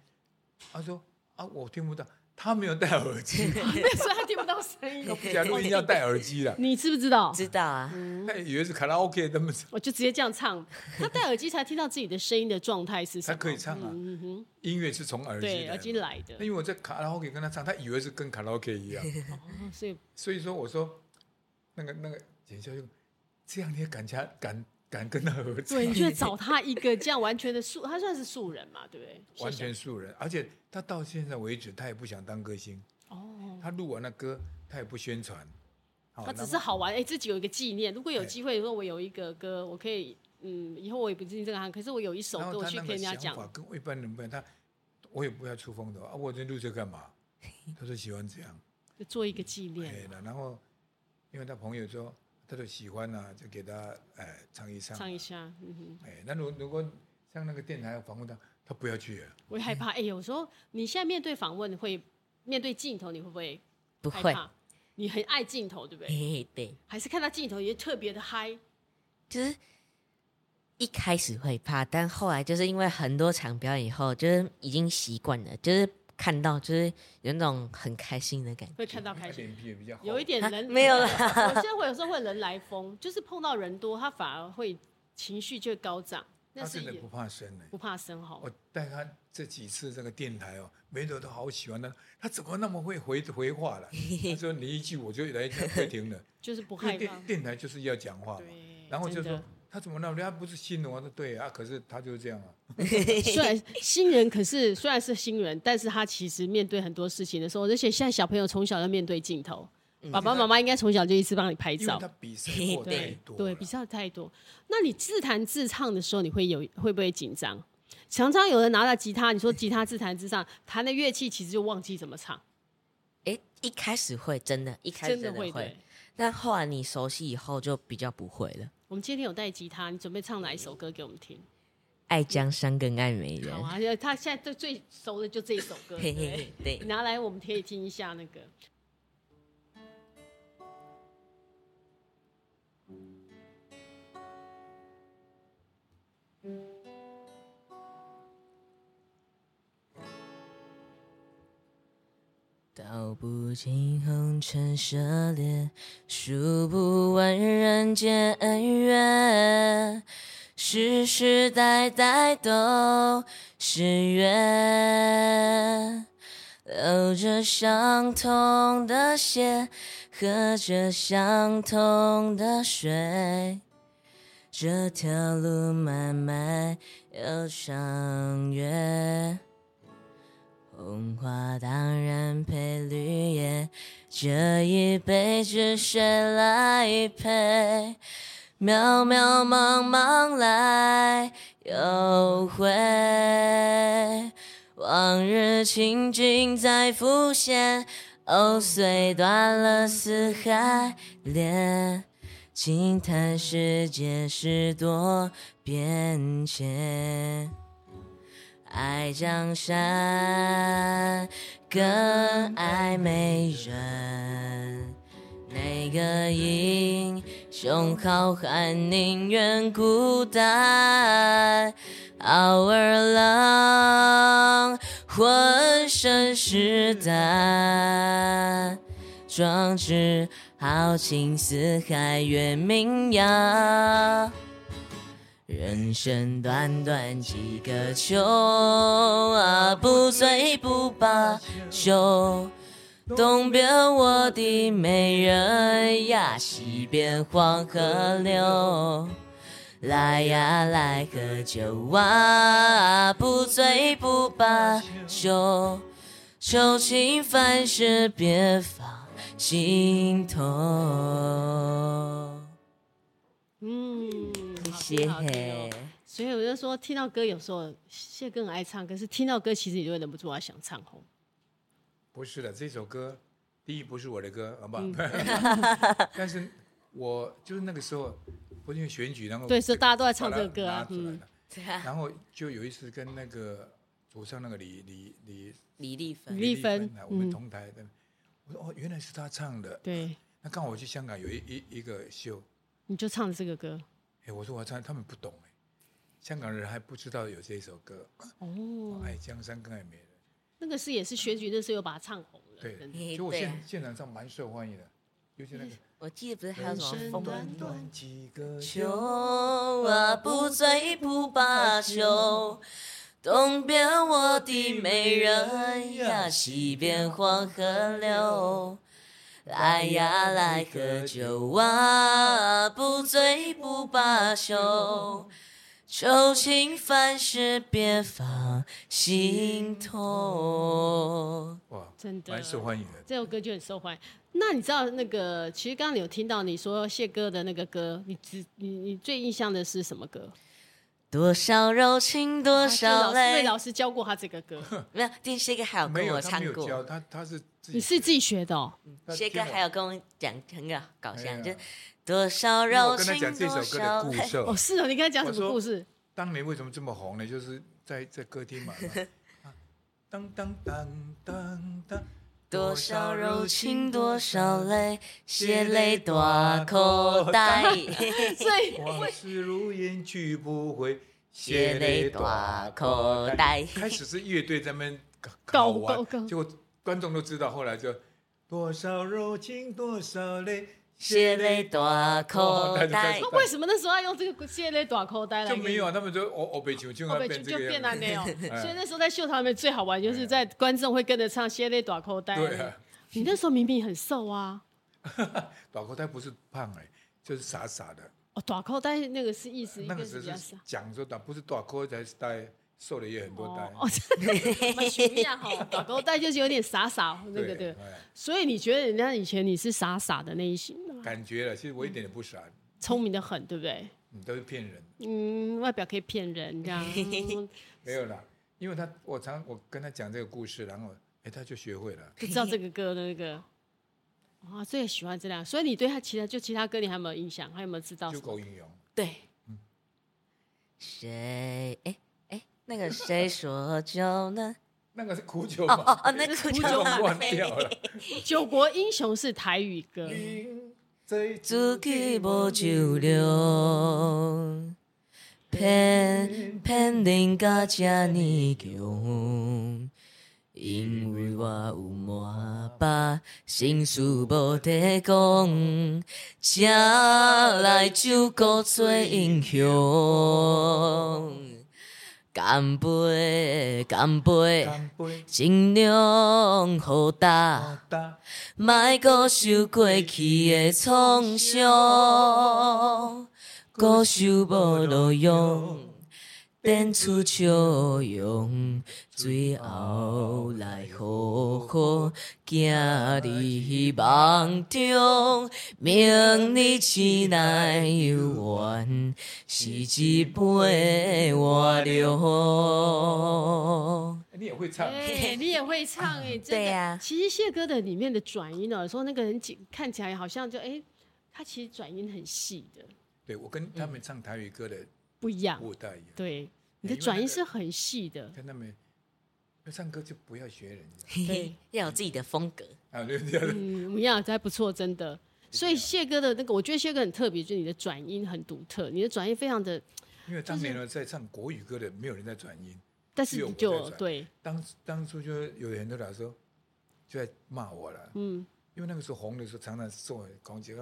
他说啊，我听不到。他没有戴耳机，到声音。假如一定要戴耳机了，你知不知道？知道啊，他以为是卡拉 OK 的么？我就直接这样唱，他戴耳机才听到自己的声音的状态是什么？他可以唱啊，音乐是从耳机耳机来的。因为我在卡拉 OK 跟他唱，他以为是跟卡拉 OK 一样。所以所以说我说那个那个简孝就这样你也敢加敢？敢跟他合作？对，你去找他一个这样完全的素，他算是素人嘛，对不对？完全素人，而且他到现在为止，他也不想当歌星。哦。他录完了歌，他也不宣传。他只是好玩，哎，自己有一个纪念。如果有机会说，我有一个歌，我可以，嗯，以后我也不进这个行，可是我有一首歌，我去跟人家讲。跟一般人不一样，他我也不要出风头啊，我这录这干嘛？他说喜欢这样，就做一个纪念。然后，因为他朋友说。他都喜欢啊，就给他哎唱一唱，唱一下，嗯哼。哎，那如如果像那个电台访问他，他不要去。我会害怕。哎，有时候你现在面对访问，会面对镜头，你会不会不会？你很爱镜头，对不对？哎，对。还是看到镜头也特别的嗨。就是一开始会怕，但后来就是因为很多场表演以后，就是已经习惯了，就是。看到就是有那种很开心的感觉，会看到开心，有一点人没有了。我现在会有时候会人来疯，就是碰到人多，他反而会情绪就高涨。他真的不怕生呢，不怕生哈。我带他这几次这个电台哦，每个都好喜欢他，他怎么那么会回回话了？他说你一句我就来会停了，就是不害怕。电台就是要讲话嘛，然后就说。他怎么那么？他不是新人，我说对啊，可是他就是这样啊。虽然新人，可是虽然是新人，但是他其实面对很多事情的时候，而且现在小朋友从小要面对镜头，爸爸妈妈应该从小就一直帮你拍照。他比赛过太多，对，比赛太多。那你自弹自唱的时候，你会有会不会紧张？常常有人拿着吉他，你说吉他自弹自唱，弹的乐器其实就忘记怎么唱。哎，一开始会，真的，一开始真的会，对。但后来你熟悉以后，就比较不会了。我们今天有带吉他，你准备唱哪一首歌给我们听？爱江山更爱美人。好啊，他现在最最熟的就这一首歌，对，对，对，拿来我们可以听一下那个。道不尽红尘涉猎，数不完人间恩怨，世世代代都是缘。流着相同的血，喝着相同的水，这条路漫漫又长远。红花当然配绿叶，这一辈子谁来陪？渺渺茫茫来又回，往日情景再浮现，藕虽断了丝还连，轻叹世间事多变迁。爱江山，更爱美人。哪个英雄好汉宁愿孤单？傲儿郎，浑身是胆，壮志豪情四海远名扬。人生短短几个秋啊，不醉不罢休。东边我的美人呀，西边黄河流。来呀来喝酒啊，不醉不罢休。愁情烦事别放心痛。嗯。谢谢。所以我就说，听到歌有时候谢哥很爱唱，可是听到歌其实你就会忍不住要想唱红。不是的，这首歌第一不是我的歌，好不好？嗯、但是我就是那个时候，不是因为选举，然后对，所以大家都在唱这个歌啊。嗯。然后就有一次跟那个主唱那个李李李李丽芬，李丽芬，我们同台的，我说哦，原来是他唱的。对。那刚好我去香港有一一一个秀，你就唱这个歌。哎，我说我唱，他们不懂哎，香港人还不知道有这一首歌哦。爱江山更爱美人，那个是也是选举的时候把它唱红了。对，就我现现场上蛮受欢迎的，尤其那个。我记得不是还有什么风短短几个秋啊，不醉不罢休。东边我的美人呀，西边黄河流。来呀，来喝酒啊，不醉不罢休。愁情烦事别放心头。哇，真的蛮受欢迎的，这首歌就很受欢迎。那你知道那个？其实刚刚你有听到你说谢哥的那个歌，你只你你最印象的是什么歌？多少柔情多少泪。魏老师教过他这个歌，没有？谢哥还有跟我唱过。他他，他是你是自己学的哦。谢哥还有跟我讲很搞搞笑，就多少柔情多少泪。哦，是哦，你跟他讲什么故事？当年为什么这么红呢？就是在在歌厅嘛。当当当当当。多少柔情多少泪，血泪大口袋。往事如烟去不回，血泪大口袋。开始是乐队在那边搞完，结果观众都知道，后来就多少柔情多少泪。血泪大口袋，那为什么那时候要用这个血泪大口袋来？就没有啊，他们就哦哦，被球就变这个 样子。没有，所以那时候在秀场里面最好玩，就是在观众会跟着唱血泪大口袋。对啊，你那时候明明很瘦啊。大口袋不是胖哎，就是傻傻的。哦，大口袋那个是意思，那个只是讲说的，不是大口袋是带瘦了也很多代。哦，真的，狗狗带就是有点傻傻那个对。所以你觉得人家以前你是傻傻的那一型？感觉了，其实我一点也不傻，聪明的很，对不对？你都是骗人。嗯，外表可以骗人，这样。没有啦，因为他我常我跟他讲这个故事，然后哎他就学会了，就知道这个歌的那个。啊，最喜欢这样，所以你对他其他就其他歌你还有没有印象？还有没有知道？就狗英勇。对。嗯。谁？哎哎，那个谁说就能？那个是苦酒吗？哦哦，那个 苦酒忘 掉了。九国英雄是台语歌。自己无酒量，偏偏人家这么强。因为我有满腹心事无地讲，才来酒国做英雄。干杯，干杯，尽量好大，莫搁受过去的创伤，搁受无路用。变出笑容，最后来好好行在梦中。明日醒来有缘，是一杯碗凉。你也会唱，哎、你也会唱哎、欸，对呀。其实谢歌的里面的转音呢，说那个人看起来好像就哎、欸，他其实转音很细的。对，我跟他们唱台语歌的。不一样，不太一样。对，你的转音是很细的。看到没，要唱歌就不要学人家，对，要有自己的风格。啊，对对对。嗯，一样，还不错，真的。所以谢哥的那个，我觉得谢哥很特别，就是你的转音很独特，你的转音非常的。因为当年呢，在唱国语歌的，没有人在转音，但是你就对。当当初就有人都来说，就在骂我了。嗯。因为那个时候红的时候，常常受攻击。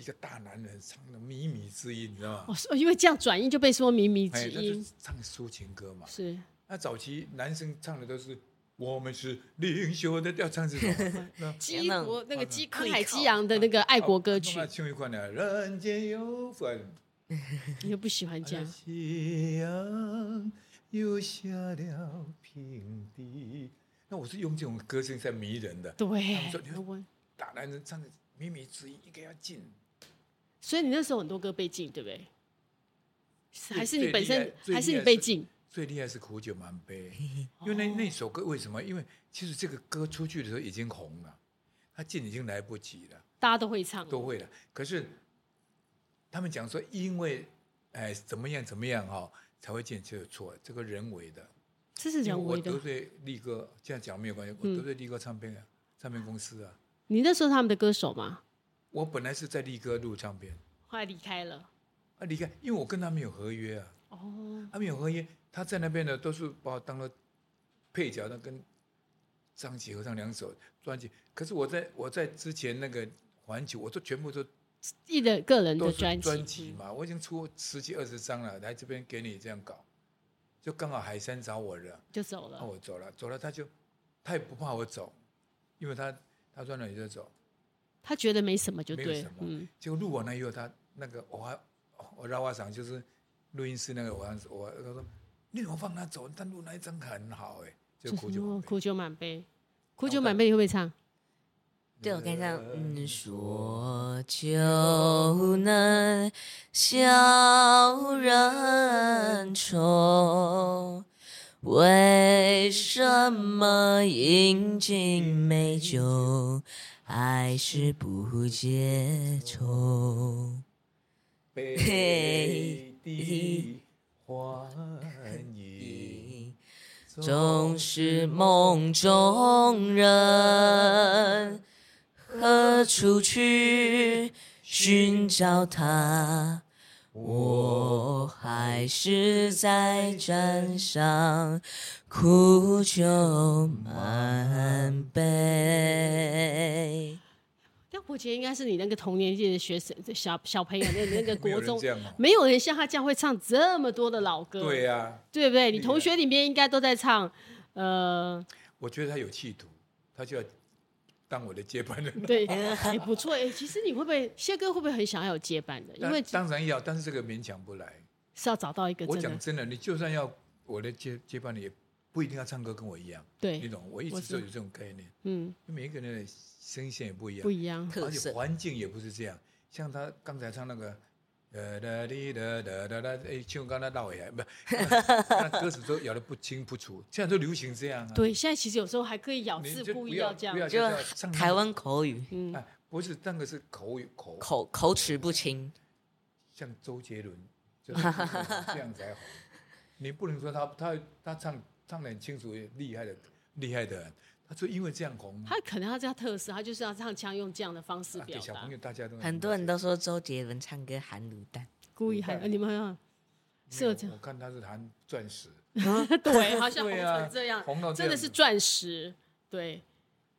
一个大男人唱的靡靡之音，你知道吗？哦，因为这样转音就被说靡靡之音。唱抒情歌嘛。是。那早期男生唱的都是“我们是领袖”的，要唱这种。激国那个激慷慨激昂的那个爱国歌曲。唱一款呢，人间有份。你又不喜欢这样。夕阳又下了平地。那我是用这种歌声在迷人的。对。大男人唱的靡靡之音，应该要进。所以你那时候很多歌被禁，对不对？还是你本身，还是你被禁？最厉害是苦酒满杯，因为那那首歌为什么？因为其实这个歌出去的时候已经红了，他禁已经来不及了。大家都会唱，都会了。可是他们讲说，因为哎怎么样怎么样哈，才会禁，就有错，这个人为的。这是人为的。我得罪力哥，这样讲没有关系。我得罪力哥唱片啊，唱片公司啊。你那时候他们的歌手吗？我本来是在力哥录唱片，后来离开了。啊，离开，因为我跟他没有合约啊。哦。他没有合约，他在那边呢，都是把我当了配角，那跟张杰合唱两首专辑。可是我在我在之前那个环球，我都全部都一的个人的专辑专辑嘛，我已经出十几二十张了，来这边给你这样搞，就刚好海山找我了，就走了。那我走了，走了，他就他也不怕我走，因为他他专辑就走。他觉得没什么就对。嗯，结果录完了以后，他那个我还我绕话场就是录音室那个我我他说你怎么放他走？他录那一张很好哎，就苦酒苦酒满杯，苦酒满杯你会不会唱？对，我跟你唱。嗯，说就能笑人愁，为什么饮尽美酒？爱是不解愁，北地欢迎，总是梦中人。何处去寻找他？我还是在站上。苦酒满杯。廖伯杰应该是你那个同年纪的学生，小小朋友那那个国中，没有人像他这样会唱这么多的老歌。对呀、啊，对不对？你同学里面应该都在唱。呃，我觉得他有企图，他就要当我的接班人。对，也 不错。哎，其实你会不会谢哥会不会很想要有接班的？因为当然要，但是这个勉强不来，是要找到一个。我讲真的，你就算要。我的接接班人也不一定要唱歌跟我一样，对，你懂？我一直都有这种概念，嗯，每一个人的声线也不一样，不一样，而且环境也不是这样。像他刚才唱那个，呃哒滴哒哒哒哒，哎，就刚才绕回来，不，那歌词都咬得不清不楚，现在都流行这样啊。对，现在其实有时候还可以咬字故意要，这样。就台湾口语，嗯，哎，不是那个是口语口。口口齿不清，像周杰伦，就是这样才好。你不能说他他他唱唱得很清楚，厉害的厉害的，他就因为这样红。他可能他这样特色，他就是要唱腔用这样的方式表达。小朋友大家都很多人都说周杰伦唱歌含卤蛋，故意含。你们有是这样？我看他是含钻石。对，好像红成这样，红到真的是钻石。对。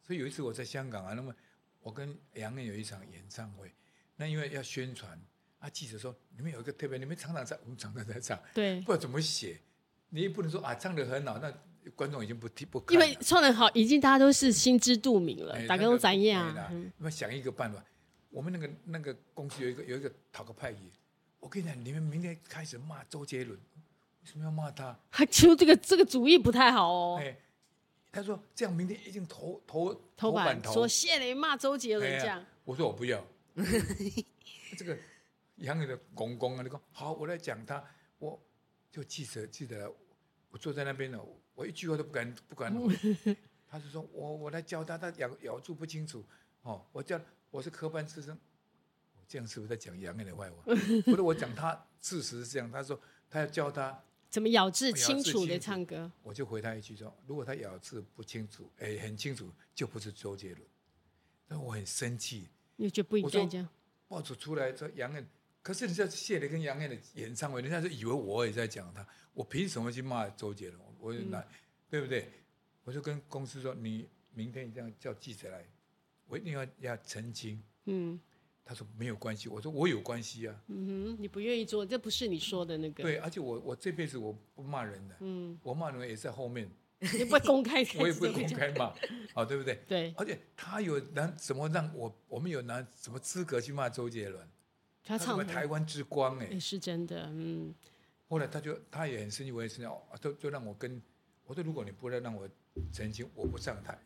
所以有一次我在香港啊，那么我跟杨雁有一场演唱会，那因为要宣传。啊！记者说：“你们有一个特别，你们常常在，我们常常在唱，对，不知道怎么写。你也不能说啊，唱的很好，那观众已经不听不看。因为唱的好，已经大家都是心知肚明了，大家都怎样？那么想一个办法，我们那个那个公司有一个有一个讨个派系。我跟你讲，你们明天开始骂周杰伦，为什么要骂他？他 就这个这个主意不太好哦。哎，他说这样明天一定头头头版说谢雷骂周杰伦这样。我说我不要，这个。”杨宇的公公啊，你说好，我来讲他，我就记者记者，我坐在那边呢，我一句话都不敢 不敢。他是说我我来教他，他咬咬字不清楚，哦，我教我是科班出身，我这样是不是在讲杨雁的坏话？不是，我讲他事实是这样。他说他要教他怎么咬字清楚的唱歌，我就回他一句说，如果他咬字不清楚，哎，很清楚，就不是周杰伦。但我很生气，你就不应该这样。报纸出来说杨雁。可是你知道谢雷跟杨燕的演唱会，人家就以为我也在讲他，我凭什么去骂周杰伦？我就拿，嗯、对不对？我就跟公司说，你明天一定要叫记者来，我一定要要澄清。嗯，他说没有关系，我说我有关系啊。嗯哼，你不愿意做，这不是你说的那个。对，而且我我这辈子我不骂人的，嗯，我骂人也在后面，你不会公开，我也不会公开骂，好，对不对？对，而且他有拿什么让我，我们有拿什么资格去骂周杰伦？他唱的台湾之光哎，是真的，嗯。后来他就他也很生气，我也生气，就就让我跟我说，如果你不来让我澄清，我不上台。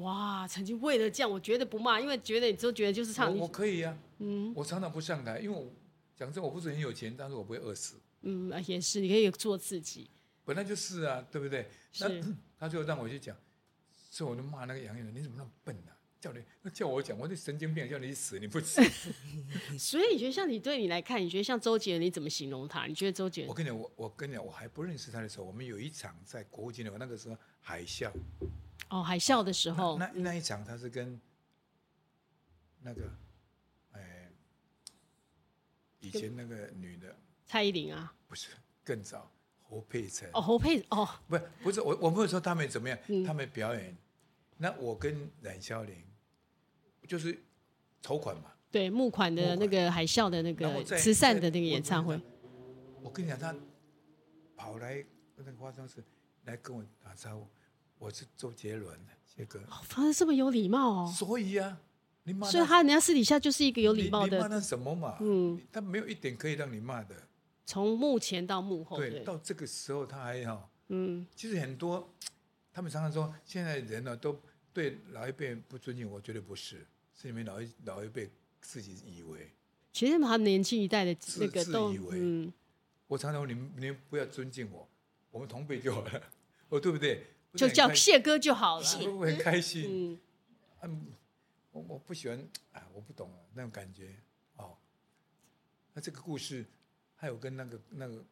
哇，曾经为了这样，我绝对不骂，因为觉得你都觉得就是唱。我可以呀，嗯，我常常不上台，因为我讲真，我不是很有钱，但是我不会饿死。嗯，也是，你可以做自己。本来就是啊，对不对？是。他就让我去讲，所以我就骂那个杨雁，你怎么那么笨呢？叫你叫我讲，我这神经病，叫你死你不死。所以你觉得像你对你来看，你觉得像周杰伦，你怎么形容他？你觉得周杰伦？我跟你讲，我我跟你讲，我还不认识他的时候，我们有一场在国父纪念馆，那个时候海啸。哦，海啸的时候。那那，那一场他是跟那个哎，以前那个女的蔡依林啊？不是，更早侯佩岑。哦，侯佩哦，不是不是，我我没有说他们怎么样，嗯、他们表演。那我跟冉肖玲。就是筹款嘛，对，募款的那个海啸的那个慈善的那个演唱会。我跟你讲，他跑来那个化妆室来跟我打招呼，我是周杰伦杰哥。哦，反正这么有礼貌哦。所以啊，你骂，所以他人家私底下就是一个有礼貌的。你骂他什么嘛？嗯，他没有一点可以让你骂的。从幕前到幕后，对，到这个时候他还好。嗯，其实很多他们常常说，现在人呢都对老一辈不尊敬，我觉得不是。是你们老一老一辈自己以为，其实他们年轻一代的那个都，以为嗯，我常常说你们你们不要尊敬我，我们同辈就好了，哦对不对？就叫谢哥就好了，很开心？嗯，我我不喜欢啊，我不懂那种感觉哦。那这个故事还有跟那个那个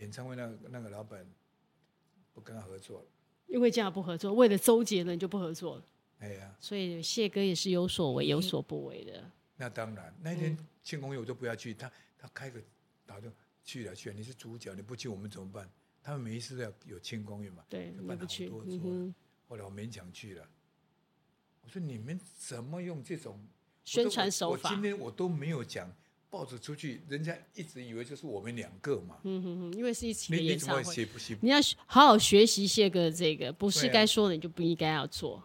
演唱会那个那个老板不跟他合作了，因为这样不合作，为了周杰伦就不合作了。哎呀，所以谢哥也是有所为有所不为的。那当然，那天庆功宴我都不要去，他他开个他就去了去了。你是主角，你不去我们怎么办？他们每一次都要有庆功宴嘛，对，办好多桌。后来我勉强去了。我说你们怎么用这种宣传手法？我今天我都没有讲，报纸出去，人家一直以为就是我们两个嘛。嗯哼哼，因为是一起的演唱会。你怎么写不写？你要好好学习谢哥这个，不是该说的你就不应该要做。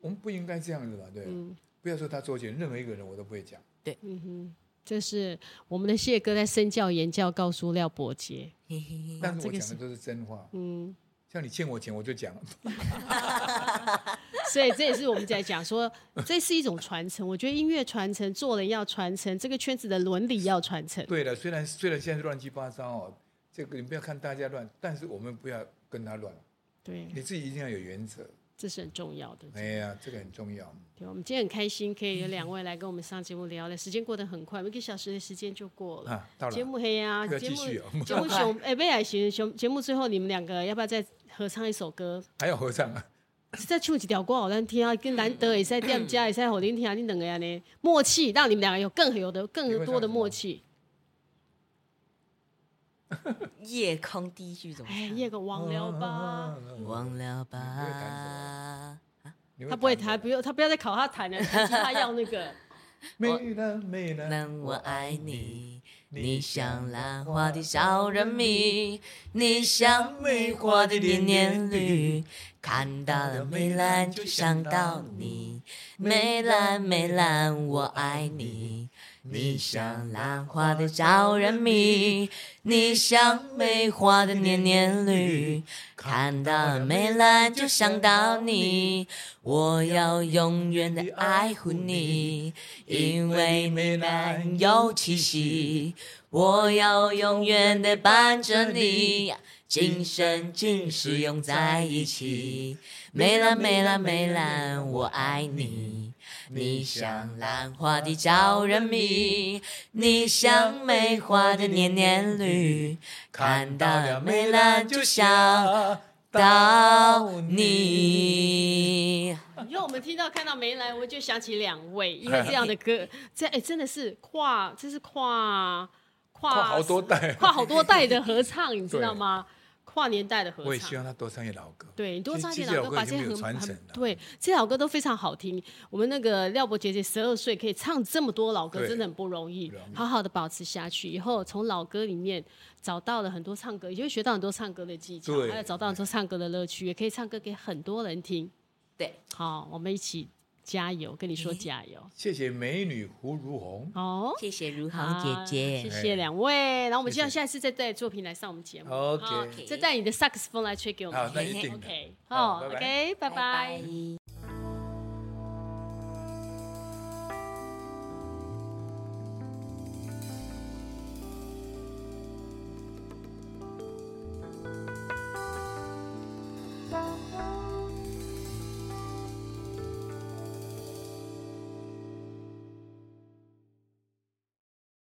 我们不应该这样子吧？对，嗯、不要说他周杰，任何一个人我都不会讲。对，嗯哼，这是我们的谢哥在身教言教，告诉廖伯杰。但是我讲的都是真话。嗯，像你欠我钱，我就讲。所以这也是我们在讲说，这是一种传承。我觉得音乐传承，做人要传承，这个圈子的伦理要传承。对的，虽然虽然现在乱七八糟哦，这个你不要看大家乱，但是我们不要跟他乱。对，你自己一定要有原则。这是很重要的。哎呀，这个很重要。对，我们今天很开心，可以有两位来跟我们上节目聊的，时间过得很快，一个小时的时间就过了。啊，到了。节目黑呀，节目节目熊 哎，未来行熊节目最后你们两个要不要再合唱一首歌？还要合唱啊？再唱几条歌好难听啊，更难得也在店家也在好听听啊，你两个呀呢？默契，让你们两个有更有的更多的默契。夜空第一句怎么？哎，夜空忘了吧，忘了吧。他不会弹，不用他不要再考他弹了，他要那个。美兰美兰，我爱你，你像兰花的小人迷，你像梅花的年年绿，看到了梅兰就想到你，梅兰梅兰，我爱你。你像兰花的招人迷，你像梅花的年年绿，看到了梅兰就想到你，我要永远的爱护你，因为梅兰有气息，我要永远的伴着你，今生今世永在一起，梅兰梅兰梅兰，我爱你。你像兰花的招人迷，你像梅花的年年绿，看到了梅兰就想到你。以后我们听到看到梅兰，我就想起两位，因为这样的歌，这哎真的是跨，这是跨跨，跨好多代，跨好多代的合唱，你知道吗？跨年代的合唱，我也希望他多唱一些老歌。对，多唱一些老歌，把这些很很对，这些老歌都非常好听。我们那个廖伯姐姐十二岁可以唱这么多老歌，真的很不容易。好好的保持下去，以后从老歌里面找到了很多唱歌，也会学到很多唱歌的技巧，还有找到很多唱歌的乐趣，也可以唱歌给很多人听。对，好，我们一起。加油，跟你说加油！谢谢美女胡如红，哦，谢谢如红姐姐，谢谢两位。然后我们希望下一次再带作品来上我们节目，OK，再带你的萨克斯风来吹给我们。好，那一定。OK，好，OK，拜拜。